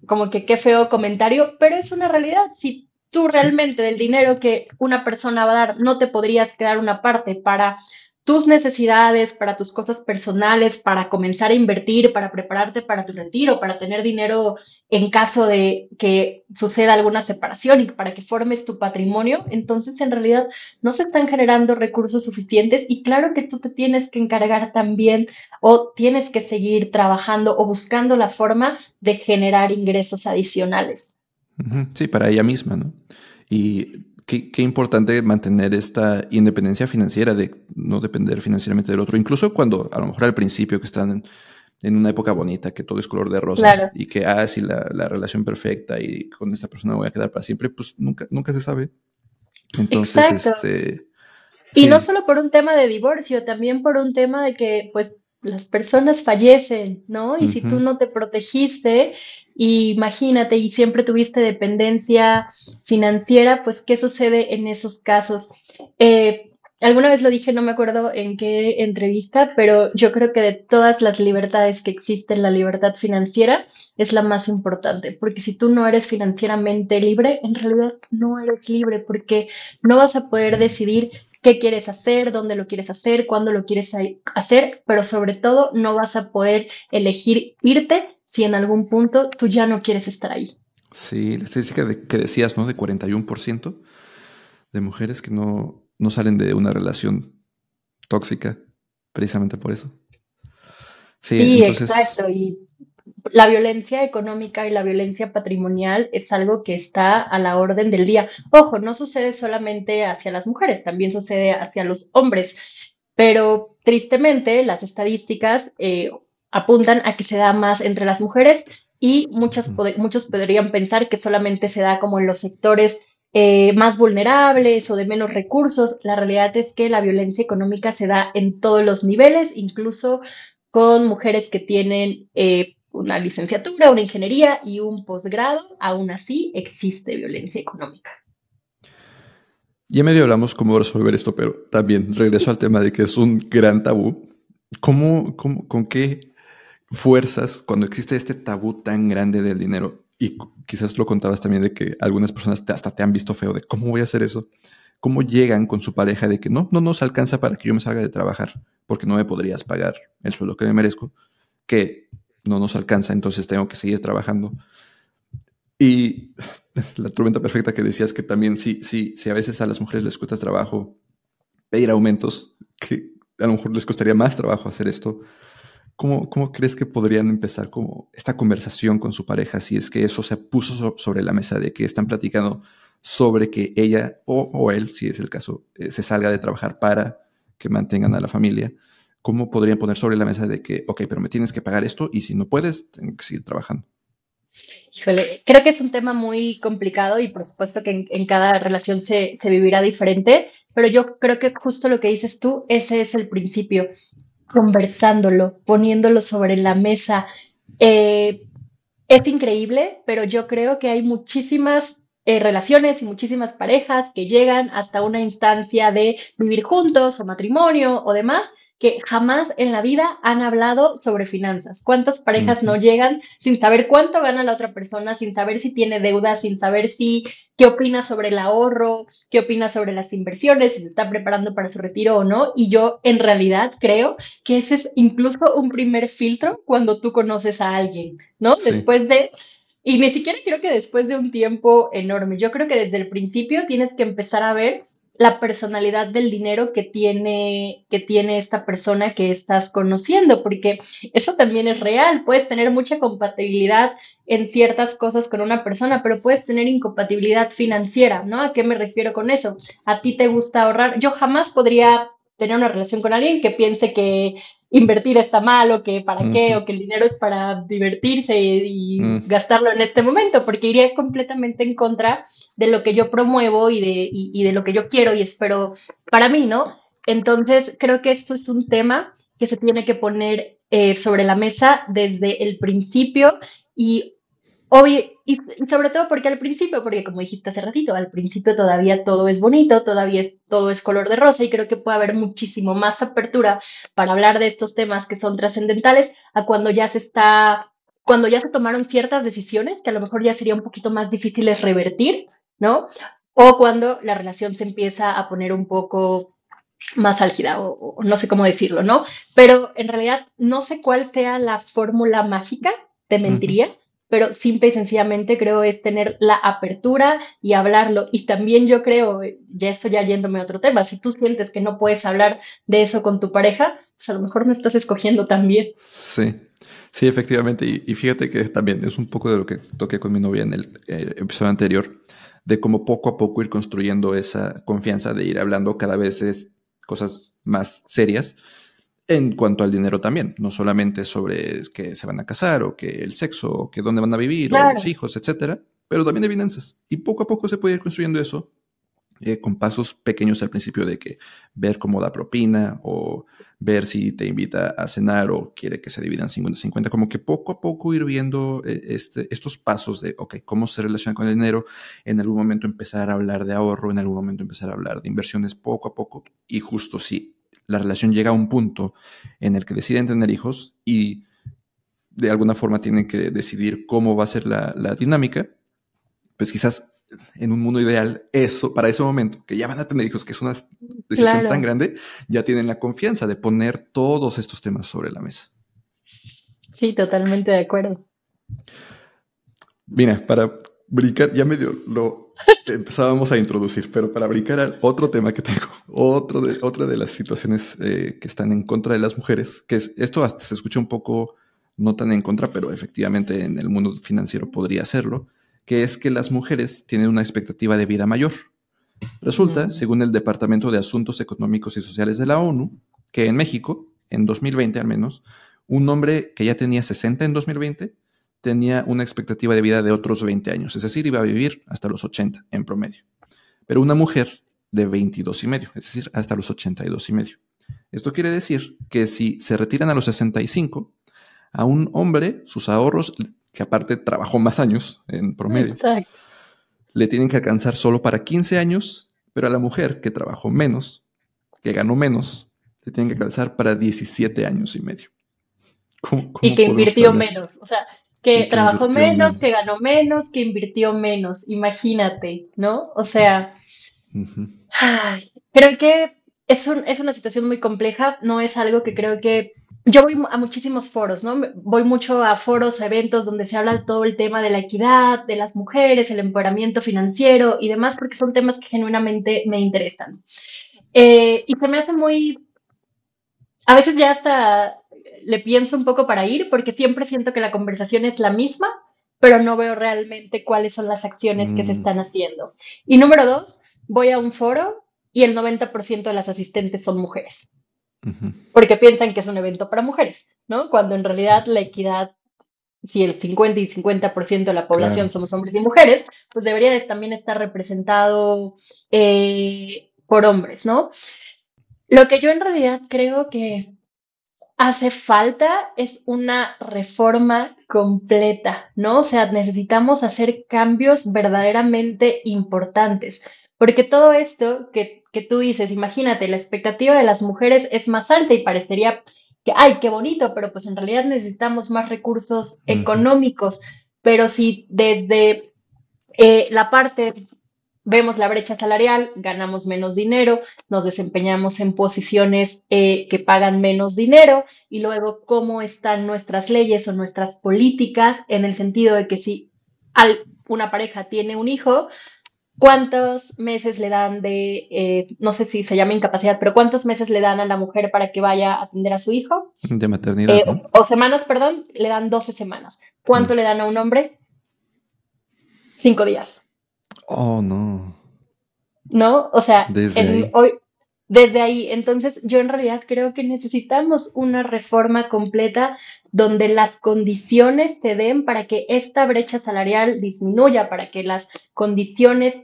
como que qué feo comentario, pero es una realidad. Si tú realmente del dinero que una persona va a dar no te podrías quedar una parte para tus necesidades, para tus cosas personales, para comenzar a invertir, para prepararte para tu retiro, para tener dinero en caso de que suceda alguna separación y para que formes tu patrimonio, entonces en realidad no se están generando recursos suficientes y claro que tú te tienes que encargar también o tienes que seguir trabajando o buscando la forma de generar ingresos adicionales. Sí, para ella misma, ¿no? Y qué, importante mantener esta independencia financiera de no depender financieramente del otro, incluso cuando a lo mejor al principio que están en, una época bonita, que todo es color de rosa y que, ah, sí, la, relación perfecta y con esta persona voy a quedar para siempre, pues nunca, nunca se sabe. Entonces, este... Y no solo por un tema de divorcio, también por un tema de que, pues, las personas fallecen, ¿no? Y si tú no te protegiste, imagínate, y siempre tuviste dependencia financiera, pues, ¿qué sucede en esos casos? Eh, alguna vez lo dije, no me acuerdo en qué entrevista, pero yo creo que de todas las libertades que existen, la libertad financiera es la más importante, porque si tú no eres financieramente libre, en realidad no eres libre, porque no vas a poder decidir qué quieres hacer, dónde lo quieres hacer, cuándo lo quieres hacer, pero sobre todo no vas a poder elegir irte si en algún punto tú ya no quieres estar ahí. Sí, la estadística que decías, ¿no? De 41% de mujeres que no, no salen de una relación tóxica precisamente por eso. Sí, exacto. Y la violencia económica y la violencia patrimonial es algo que está a la orden del día. Ojo, no sucede solamente hacia las mujeres, también sucede hacia los hombres, pero tristemente las estadísticas eh, apuntan a que se da más entre las mujeres y muchas, muchos podrían pensar que solamente se da como en los sectores eh, más vulnerables o de menos recursos. La realidad es que la violencia económica se da en todos los niveles, incluso con mujeres que tienen eh, una licenciatura, una ingeniería y un posgrado. Aún así existe violencia económica. Ya medio hablamos cómo resolver esto, pero también regreso al tema de que es un gran tabú. ¿Cómo, cómo, con qué fuerzas, cuando existe este tabú tan grande del dinero, y quizás lo contabas también de que algunas personas hasta te han visto feo de cómo voy a hacer eso. ¿Cómo llegan con su pareja de que no, no nos alcanza para que yo me salga de trabajar porque no me podrías pagar el sueldo que me merezco? Que no nos alcanza, entonces tengo que seguir trabajando. Y la tormenta perfecta que decías que también sí, sí, si a veces a las mujeres les cuesta trabajo pedir aumentos, que a lo mejor les costaría más trabajo hacer esto, ¿Cómo, crees que podrían empezar esta conversación con su pareja si es que eso se puso sobre la mesa de que están platicando sobre que ella o, él, si es el caso, eh, se salga de trabajar para que mantengan a la familia? ¿Cómo podrían poner sobre la mesa de que, ok, pero me tienes que pagar esto y si no puedes, tengo que seguir trabajando? Híjole, creo que es un tema muy complicado y por supuesto que en, cada relación se, vivirá diferente, pero yo creo que justo lo que dices tú, ese es el principio conversándolo, poniéndolo sobre la mesa. Eh, es increíble, pero yo creo que hay muchísimas eh, relaciones y muchísimas parejas que llegan hasta una instancia de vivir juntos o matrimonio o demás que jamás en la vida han hablado sobre finanzas. ¿Cuántas parejas no llegan sin saber cuánto gana la otra persona, sin saber si tiene deuda, sin saber si qué opina sobre el ahorro, qué opina sobre las inversiones, si se está preparando para su retiro o no? Y yo en realidad creo que ese es incluso un primer filtro cuando tú conoces a alguien, ¿no? Después de y ni siquiera creo que después de un tiempo enorme, yo creo que desde el principio tienes que empezar a ver la personalidad del dinero que tiene, que tiene esta persona que estás conociendo, porque eso también es real. Puedes tener mucha compatibilidad en ciertas cosas con una persona, pero puedes tener incompatibilidad financiera, ¿no? ¿A qué me refiero con eso? A ti te gusta ahorrar. Yo jamás podría tener una relación con alguien que piense que invertir está mal o que para qué o que el dinero es para divertirse y, mm. gastarlo en este momento, porque iría completamente en contra de lo que yo promuevo y de, y, de lo que yo quiero y espero para mí, ¿no? Entonces, creo que esto es un tema que se tiene que poner eh, sobre la mesa desde el principio y Obvio, y, sobre todo porque al principio, porque como dijiste hace ratito, al principio todavía todo es bonito, todavía es, todo es color de rosa y creo que puede haber muchísimo más apertura para hablar de estos temas que son trascendentales a cuando ya se está, cuando ya se tomaron ciertas decisiones que a lo mejor ya sería un poquito más difíciles revertir, ¿no? O cuando la relación se empieza a poner un poco más álgida o no sé cómo decirlo, ¿no? Pero en realidad no sé cuál sea la fórmula mágica, te mentiría pero simple y sencillamente creo es tener la apertura y hablarlo. Y también yo creo, ya estoy ya yéndome a otro tema, si tú sientes que no puedes hablar de eso con tu pareja, pues a lo mejor no estás escogiendo también. Sí, sí, efectivamente. Y, fíjate que también es un poco de lo que toqué con mi novia en el eh, episodio anterior, de cómo poco a poco ir construyendo esa confianza, de ir hablando cada vez es cosas más serias en cuanto al dinero también, no solamente sobre que se van a casar o que el sexo o que dónde van a vivir o los hijos, etcétera, pero también de finanzas. Y poco a poco se puede ir construyendo eso eh, con pasos pequeños al principio de que ver cómo da propina o ver si te invita a cenar o quiere que se dividan 50-50, como que poco a poco ir viendo eh, este, estos pasos de, ok, cómo se relaciona con el dinero, en algún momento empezar a hablar de ahorro, en algún momento empezar a hablar de inversiones poco a poco y justo sí la relación llega a un punto en el que deciden tener hijos y de alguna forma tienen que decidir cómo va a ser la, dinámica, pues quizás en un mundo ideal, eso, para ese momento, que ya van a tener hijos, que es una decisión tan grande, ya tienen la confianza de poner todos estos temas sobre la mesa. Sí, totalmente de acuerdo. Mira, para brincar, ya medio lo empezábamos a introducir, pero para brincar al otro tema que tengo, otro de, otra de las situaciones eh, que están en contra de las mujeres, que es, esto hasta se escucha un poco no tan en contra, pero efectivamente en el mundo financiero podría serlo, que es que las mujeres tienen una expectativa de vida mayor. Resulta, según el Departamento de Asuntos Económicos y Sociales de la ONU, que en México, en 2020 al menos, un hombre que ya tenía 60 en 2020 tenía una expectativa de vida de otros 20 años, es decir, iba a vivir hasta los 80 en promedio. Pero una mujer de 22 y medio, es decir, hasta los 82 y medio. Esto quiere decir que si se retiran a los 65, a un hombre sus ahorros, que aparte trabajó más años en promedio, le tienen que alcanzar solo para 15 años, pero a la mujer que trabajó menos, que ganó menos, le tienen que alcanzar para 17 años y medio. y que invirtió menos. O sea, que trabajó menos, que ganó menos, que invirtió menos. Imagínate, ¿no? O sea, creo que es, es una situación muy compleja. No es algo que creo que yo voy a muchísimos foros, ¿no? Voy mucho a foros, a eventos donde se habla todo el tema de la equidad, de las mujeres, el empoderamiento financiero y demás, porque son temas que genuinamente me interesan. Eh, y se me hace muy, a veces ya hasta le pienso un poco para ir, porque siempre siento que la conversación es la misma, pero no veo realmente cuáles son las acciones que se mm. están haciendo. Y número dos, voy a un foro y el 90% de las asistentes son mujeres porque piensan que es un evento para mujeres, ¿no? Cuando en realidad la equidad, si el 50 y 50% de la población somos hombres y mujeres, pues debería también estar representado eh, por hombres, ¿no? Lo que yo en realidad creo que hace falta es una reforma completa, ¿no? O sea, necesitamos hacer cambios verdaderamente importantes, porque todo esto que que tú dices, imagínate, la expectativa de las mujeres es más alta y parecería que, ay, qué bonito, pero pues en realidad necesitamos más recursos económicos. Pero si desde eh, la parte vemos la brecha salarial, ganamos menos dinero, nos desempeñamos en posiciones eh, que pagan menos dinero y luego cómo están nuestras leyes o nuestras políticas en el sentido de que si una pareja tiene un hijo, ¿Cuántos meses le dan de, eh, no sé si se llama incapacidad, pero cuántos meses le dan a la mujer para que vaya a atender a su hijo? De maternidad. Eh, o, semanas, perdón, le dan 12 semanas. ¿Cuánto mm. le dan a un hombre? Cinco días. Oh, no. ¿No? O sea, hoy, desde ahí, entonces yo en realidad creo que necesitamos una reforma completa donde las condiciones se den para que esta brecha salarial disminuya, para que las condiciones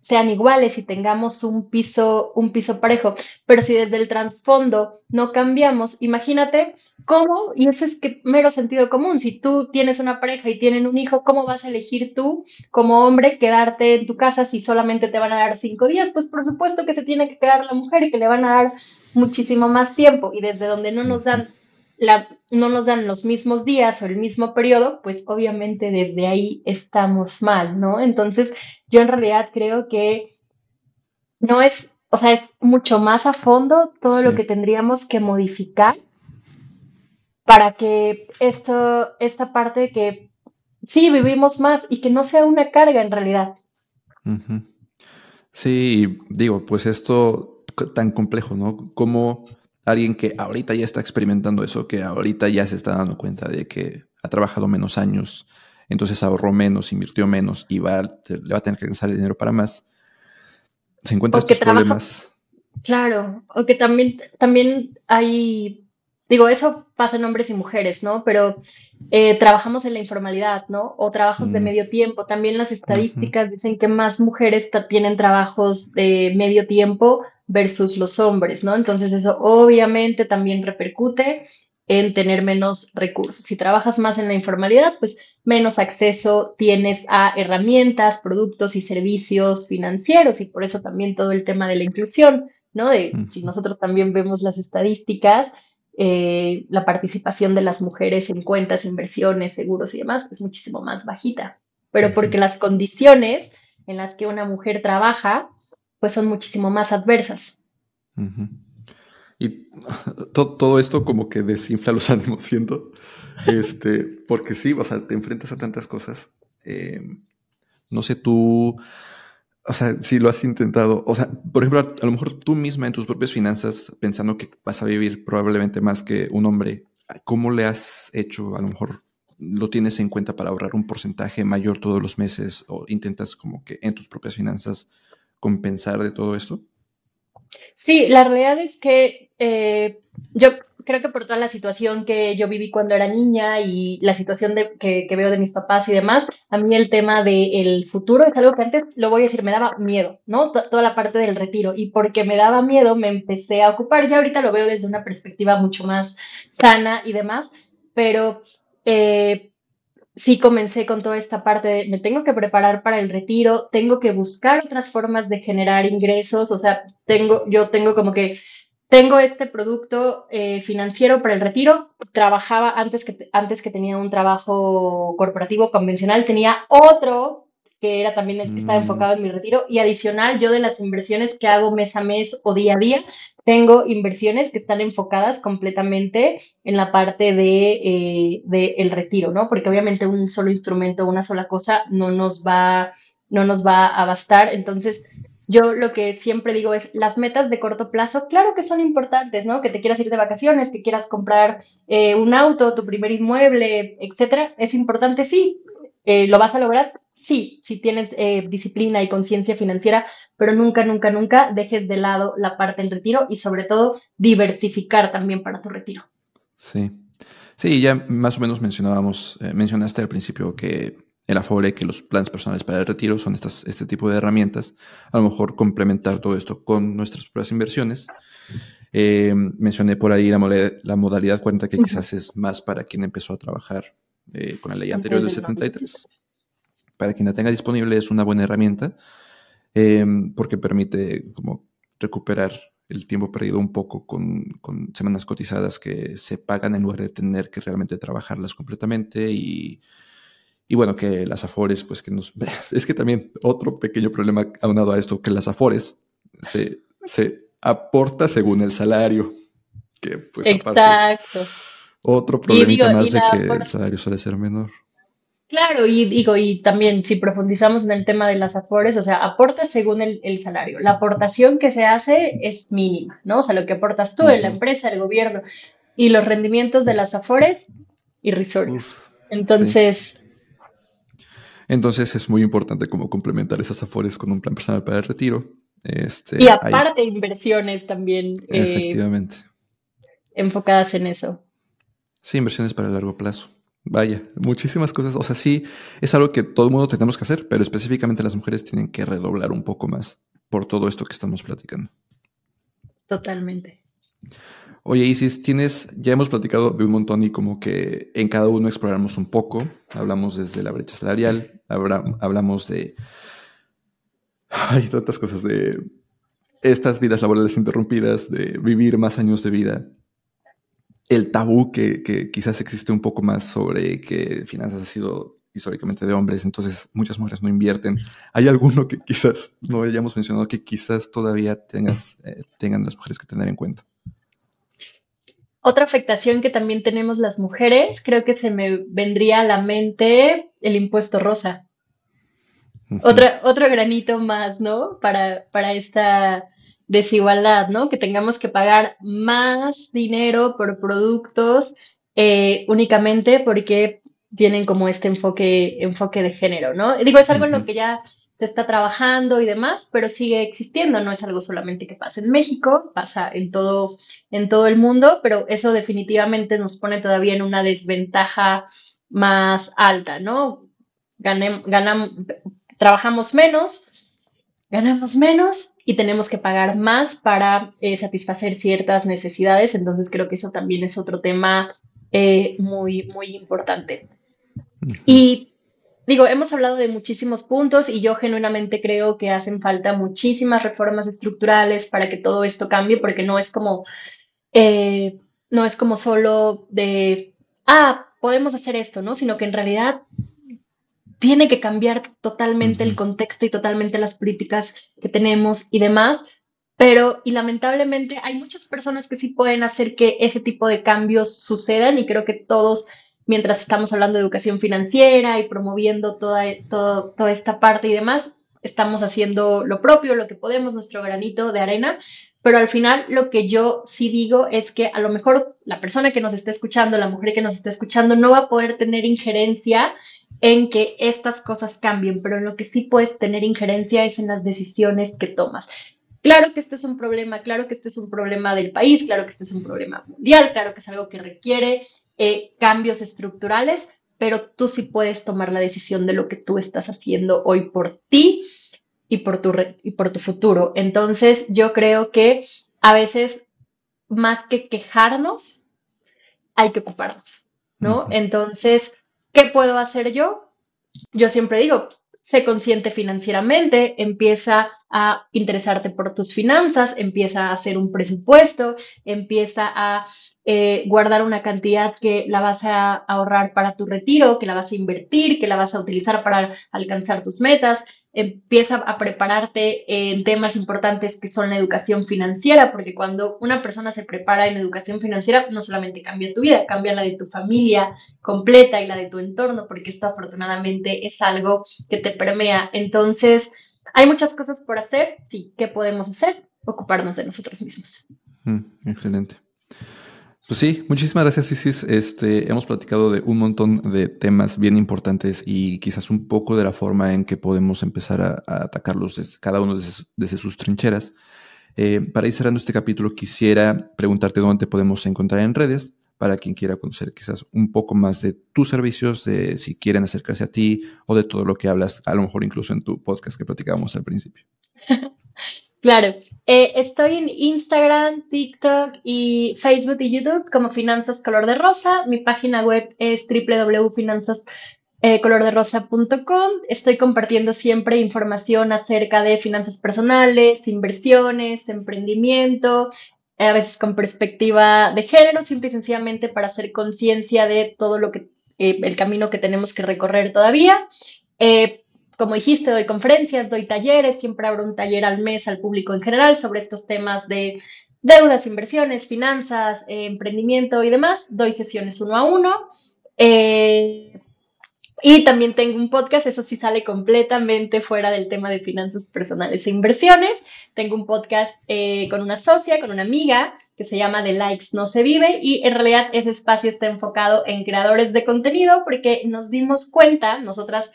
sean iguales y tengamos un piso, un piso parejo. Pero si desde el trasfondo no cambiamos, imagínate cómo, y eso es mero sentido común, si tú tienes una pareja y tienen un hijo, ¿cómo vas a elegir tú como hombre quedarte en tu casa si solamente te van a dar cinco días? Pues por supuesto que se tiene que quedar la mujer y que le van a dar muchísimo más tiempo y desde donde no nos dan no nos dan los mismos días o el mismo periodo, pues obviamente desde ahí estamos mal, ¿no? Entonces, yo en realidad creo que no es, o sea, es mucho más a fondo todo lo que tendríamos que modificar para que esto, esta parte que sí vivimos más y que no sea una carga en realidad. Sí, digo, pues esto tan complejo, ¿no? Como alguien que ahorita ya está experimentando eso, que ahorita ya se está dando cuenta de que ha trabajado menos años, entonces ahorró menos, invirtió menos y va, le va a tener que alcanzar el dinero para más, se encuentra estos problemas. Claro, o que también, también hay, digo, eso pasa en hombres y mujeres, ¿no? Pero eh, trabajamos en la informalidad, ¿no? O trabajos de mm. medio tiempo. También las estadísticas dicen que más mujeres tienen trabajos de medio tiempo versus los hombres, ¿no? Entonces eso obviamente también repercute en tener menos recursos. Si trabajas más en la informalidad, pues menos acceso tienes a herramientas, productos y servicios financieros y por eso también todo el tema de la inclusión, ¿no? De si nosotros también vemos las estadísticas, eh, la participación de las mujeres en cuentas, inversiones, seguros y demás es muchísimo más bajita, pero porque las condiciones en las que una mujer trabaja pues son muchísimo más adversas. Y todo esto como que desinfla los ánimos, siento. Este, porque sí, o sea, te enfrentas a tantas cosas. Eh, No sé tú, o sea, si lo has intentado, o sea, por ejemplo, a lo mejor tú misma en tus propias finanzas, pensando que vas a vivir probablemente más que un hombre, ¿cómo le has hecho? A lo mejor lo tienes en cuenta para ahorrar un porcentaje mayor todos los meses o intentas como que en tus propias finanzas compensar de todo esto. Sí, la realidad es que eh, yo creo que por toda la situación que yo viví cuando era niña y la situación de, que, veo de mis papás y demás, a mí el tema del futuro es algo que antes, lo voy a decir, me daba miedo, ¿no? toda la parte del retiro. Y porque me daba miedo, me empecé a ocupar. Ya ahorita lo veo desde una perspectiva mucho más sana y demás, pero eh, sí comencé con toda esta parte de me tengo que preparar para el retiro, tengo que buscar otras formas de generar ingresos, o sea, tengo, yo tengo como que tengo este producto eh, financiero para el retiro, trabajaba antes que, antes que tenía un trabajo corporativo convencional, tenía otro que era también el que estaba mm. enfocado en mi retiro. Y adicional, yo de las inversiones que hago mes a mes o día a día, tengo inversiones que están enfocadas completamente en la parte de, eh, el retiro, ¿no? Porque obviamente un solo instrumento, una sola cosa no nos va, no nos va a bastar. Entonces, yo lo que siempre digo es, las metas de corto plazo, claro que son importantes, ¿no? Que te quieras ir de vacaciones, que quieras comprar eh, un auto, tu primer inmueble, etcétera, es importante, sí. Eh, ¿Lo vas a lograr? Sí, si tienes eh, disciplina y conciencia financiera, pero nunca, nunca, nunca dejes de lado la parte del retiro y sobre todo diversificar también para tu retiro. Sí. Sí, ya más o menos mencionábamos, eh, mencionaste al principio que el Afore, que los planes personales para el retiro son estas, este tipo de herramientas. A lo mejor complementar todo esto con nuestras propias inversiones. Eh, mencioné por ahí la, la modalidad cuenta que quizás es más para quien empezó a trabajar con la ley anterior del 73 para quien la tenga disponible es una buena herramienta em, porque permite como recuperar el tiempo perdido un poco con, semanas cotizadas que se pagan en lugar de tener que realmente trabajarlas completamente y, bueno, que las afores, pues que nos... Es que también otro pequeño problema aunado a esto, que las afores se, se aporta según el salario. Que pues Exacto. otro problema más de que el salario suele ser menor. Claro, y digo, y también si profundizamos en el tema de las afores, o sea, aporta según el, salario. La aportación que se hace es mínima, ¿no? O sea, lo que aportas tú, en la empresa, el gobierno, y los rendimientos de las afores, irrisorios. Entonces... Entonces es muy importante como complementar esas afores con un plan personal para el retiro. Este, y aparte inversiones también. Eh, Efectivamente. enfocadas en eso. Sí, inversiones para el largo plazo. Vaya, muchísimas cosas. O sea, sí, es algo que todo el mundo tenemos que hacer, pero específicamente las mujeres tienen que redoblar un poco más por todo esto que estamos platicando. Totalmente. Oye, Isis, tienes, ya hemos platicado de un montón y como que en cada uno exploramos un poco. Hablamos desde la brecha salarial, hablamos de... Hay tantas cosas de estas vidas laborales interrumpidas, de vivir más años de vida, el tabú que, quizás existe un poco más sobre que finanzas ha sido históricamente de hombres, entonces muchas mujeres no invierten. ¿Hay alguno que quizás no hayamos mencionado que quizás todavía tengas, eh, tengan las mujeres que tener en cuenta? Otra afectación que también tenemos las mujeres, creo que se me vendría a la mente el impuesto rosa. Otra, otro granito más, ¿no? Para, para esta desigualdad, ¿no? Que tengamos que pagar más dinero por productos eh, únicamente porque tienen como este enfoque, enfoque de género, ¿no? Digo, es algo en lo que ya se está trabajando y demás, pero sigue existiendo, no es algo solamente que pasa en México, pasa en todo, en todo el mundo, pero eso definitivamente nos pone todavía en una desventaja más alta, ¿no? ganamos, trabajamos menos, ganamos menos y tenemos que pagar más para eh, satisfacer ciertas necesidades. Entonces creo que eso también es otro tema eh, muy, muy importante. Y digo, hemos hablado de muchísimos puntos y yo genuinamente creo que hacen falta muchísimas reformas estructurales para que todo esto cambie, porque no es como, eh, no es como solo de, ah, podemos hacer esto, ¿no? Sino que en realidad tiene que cambiar totalmente el contexto y totalmente las políticas que tenemos y demás. Pero, y lamentablemente, hay muchas personas que sí pueden hacer que ese tipo de cambios sucedan y creo que todos mientras estamos hablando de educación financiera y promoviendo toda, toda esta parte y demás, estamos haciendo lo propio, lo que podemos, nuestro granito de arena, pero al final lo que yo sí digo es que a lo mejor la persona que nos está escuchando, la mujer que nos está escuchando, no va a poder tener injerencia en que estas cosas cambien, pero en lo que sí puedes tener injerencia es en las decisiones que tomas. Claro que esto es un problema, claro que este es un problema del país, claro que este es un problema mundial, claro que es algo que requiere eh, cambios estructurales, pero tú sí puedes tomar la decisión de lo que tú estás haciendo hoy por ti y por tu, y por tu futuro. Entonces, yo creo que a veces, más que quejarnos, hay que ocuparnos, ¿no? Entonces, ¿qué puedo hacer yo? Yo siempre digo, sé consciente financieramente, empieza a interesarte por tus finanzas, empieza a hacer un presupuesto, empieza a eh, guardar una cantidad que la vas a ahorrar para tu retiro, que la vas a invertir, que la vas a utilizar para alcanzar tus metas, empieza a prepararte en temas importantes que son la educación financiera, porque cuando una persona se prepara en educación financiera, no solamente cambia tu vida, cambia la de tu familia completa y la de tu entorno, porque esto afortunadamente es algo que te permea. Entonces, hay muchas cosas por hacer, sí, ¿qué podemos hacer? Ocuparnos de nosotros mismos. Mm, excelente. Pues sí, muchísimas gracias Isis. Este, hemos platicado de un montón de temas bien importantes y quizás un poco de la forma en que podemos empezar a, atacarlos cada uno desde, sus trincheras. Eh, para ir cerrando este capítulo, quisiera preguntarte dónde podemos encontrar en redes para quien quiera conocer quizás un poco más de tus servicios, de si quieren acercarse a ti o de todo lo que hablas, a lo mejor incluso en tu podcast que platicábamos al principio. Claro, eh, estoy en Instagram, TikTok y Facebook y YouTube como Finanzas Color de Rosa. Mi página web es www.finanzascolorderosa.com. Estoy compartiendo siempre información acerca de finanzas personales, inversiones, emprendimiento, eh, a veces con perspectiva de género, simple y sencillamente para hacer conciencia de todo lo que, eh, el camino que tenemos que recorrer todavía. Como dijiste, doy conferencias, doy talleres, siempre abro un taller al mes al público en general sobre estos temas de deudas, inversiones, finanzas, eh, emprendimiento y demás. Doy sesiones uno a uno. Eh, y también tengo un podcast, eso sí sale completamente fuera del tema de finanzas personales e inversiones. Tengo un podcast eh, con una socia, con una amiga, que se llama The Likes No Se Vive y en realidad ese espacio está enfocado en creadores de contenido porque nos dimos cuenta, nosotras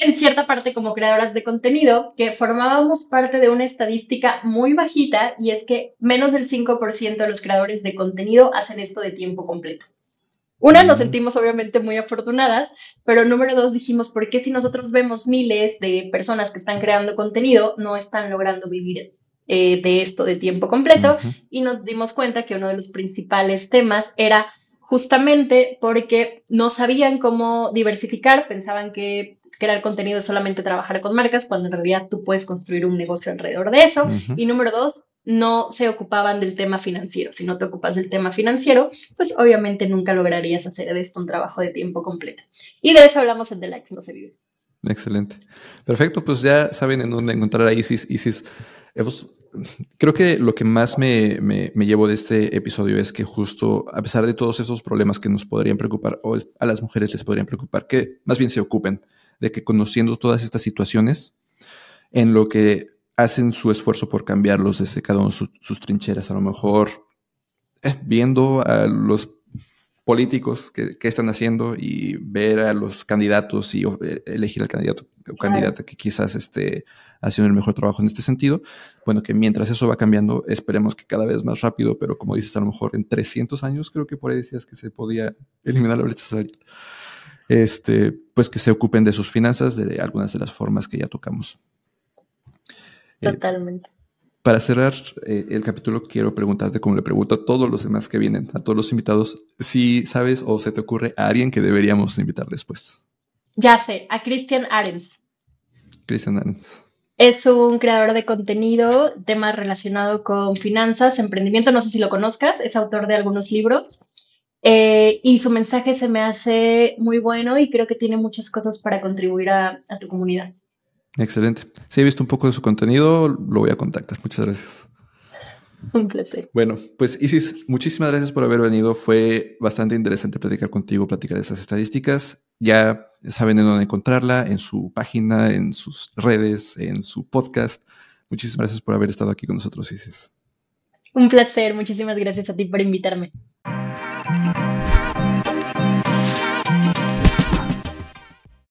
en cierta parte como creadoras de contenido que formábamos parte de una estadística muy bajita y es que menos del 5% de los creadores de contenido hacen esto de tiempo completo. Una, nos sentimos obviamente muy afortunadas, pero número dos, dijimos, ¿por qué si nosotros vemos miles de personas que están creando contenido, no están logrando vivir eh, de esto de tiempo completo? Y nos dimos cuenta que uno de los principales temas era justamente porque no sabían cómo diversificar, pensaban que crear contenido es solamente trabajar con marcas, cuando en realidad tú puedes construir un negocio alrededor de eso. Y número dos, no se ocupaban del tema financiero. Si no te ocupas del tema financiero, pues obviamente nunca lograrías hacer de esto un trabajo de tiempo completo. Y de eso hablamos en The Likes No Se Vive. Excelente. Perfecto, pues ya saben en dónde encontrar a Isis. Isis, creo que lo que más me, me, me, llevo de este episodio es que justo a pesar de todos esos problemas que nos podrían preocupar o a las mujeres les podrían preocupar, que más bien se ocupen de que conociendo todas estas situaciones, en lo que hacen su esfuerzo por cambiarlos desde cada uno de sus trincheras, a lo mejor eh, viendo a los políticos que, están haciendo y ver a los candidatos y eh, elegir al candidato o candidata que quizás esté haciendo el mejor trabajo en este sentido. Bueno, que mientras eso va cambiando, esperemos que cada vez más rápido, pero como dices, a lo mejor en 300 años, creo que por ahí decías que se podía eliminar la brecha salarial este, pues que se ocupen de sus finanzas de algunas de las formas que ya tocamos. Eh, Totalmente. para cerrar eh, el capítulo, quiero preguntarte, como le pregunto a todos los demás que vienen, a todos los invitados, si sabes o se te ocurre a alguien que deberíamos invitar después. Ya sé, a Christian Arens. Christian Arens. Es un creador de contenido, temas relacionados con finanzas, emprendimiento, no sé si lo conozcas, es autor de algunos libros. Eh, y su mensaje se me hace muy bueno y creo que tiene muchas cosas para contribuir a, tu comunidad. Excelente. Si he visto un poco de su contenido, lo voy a contactar. Muchas gracias. Un placer. Bueno, pues Isis, muchísimas gracias por haber venido. Fue bastante interesante platicar contigo, platicar estas estadísticas. Ya saben en dónde encontrarla, en su página, en sus redes, en su podcast. Muchísimas gracias por haber estado aquí con nosotros, Isis. Un placer, muchísimas gracias a ti por invitarme. Thank you.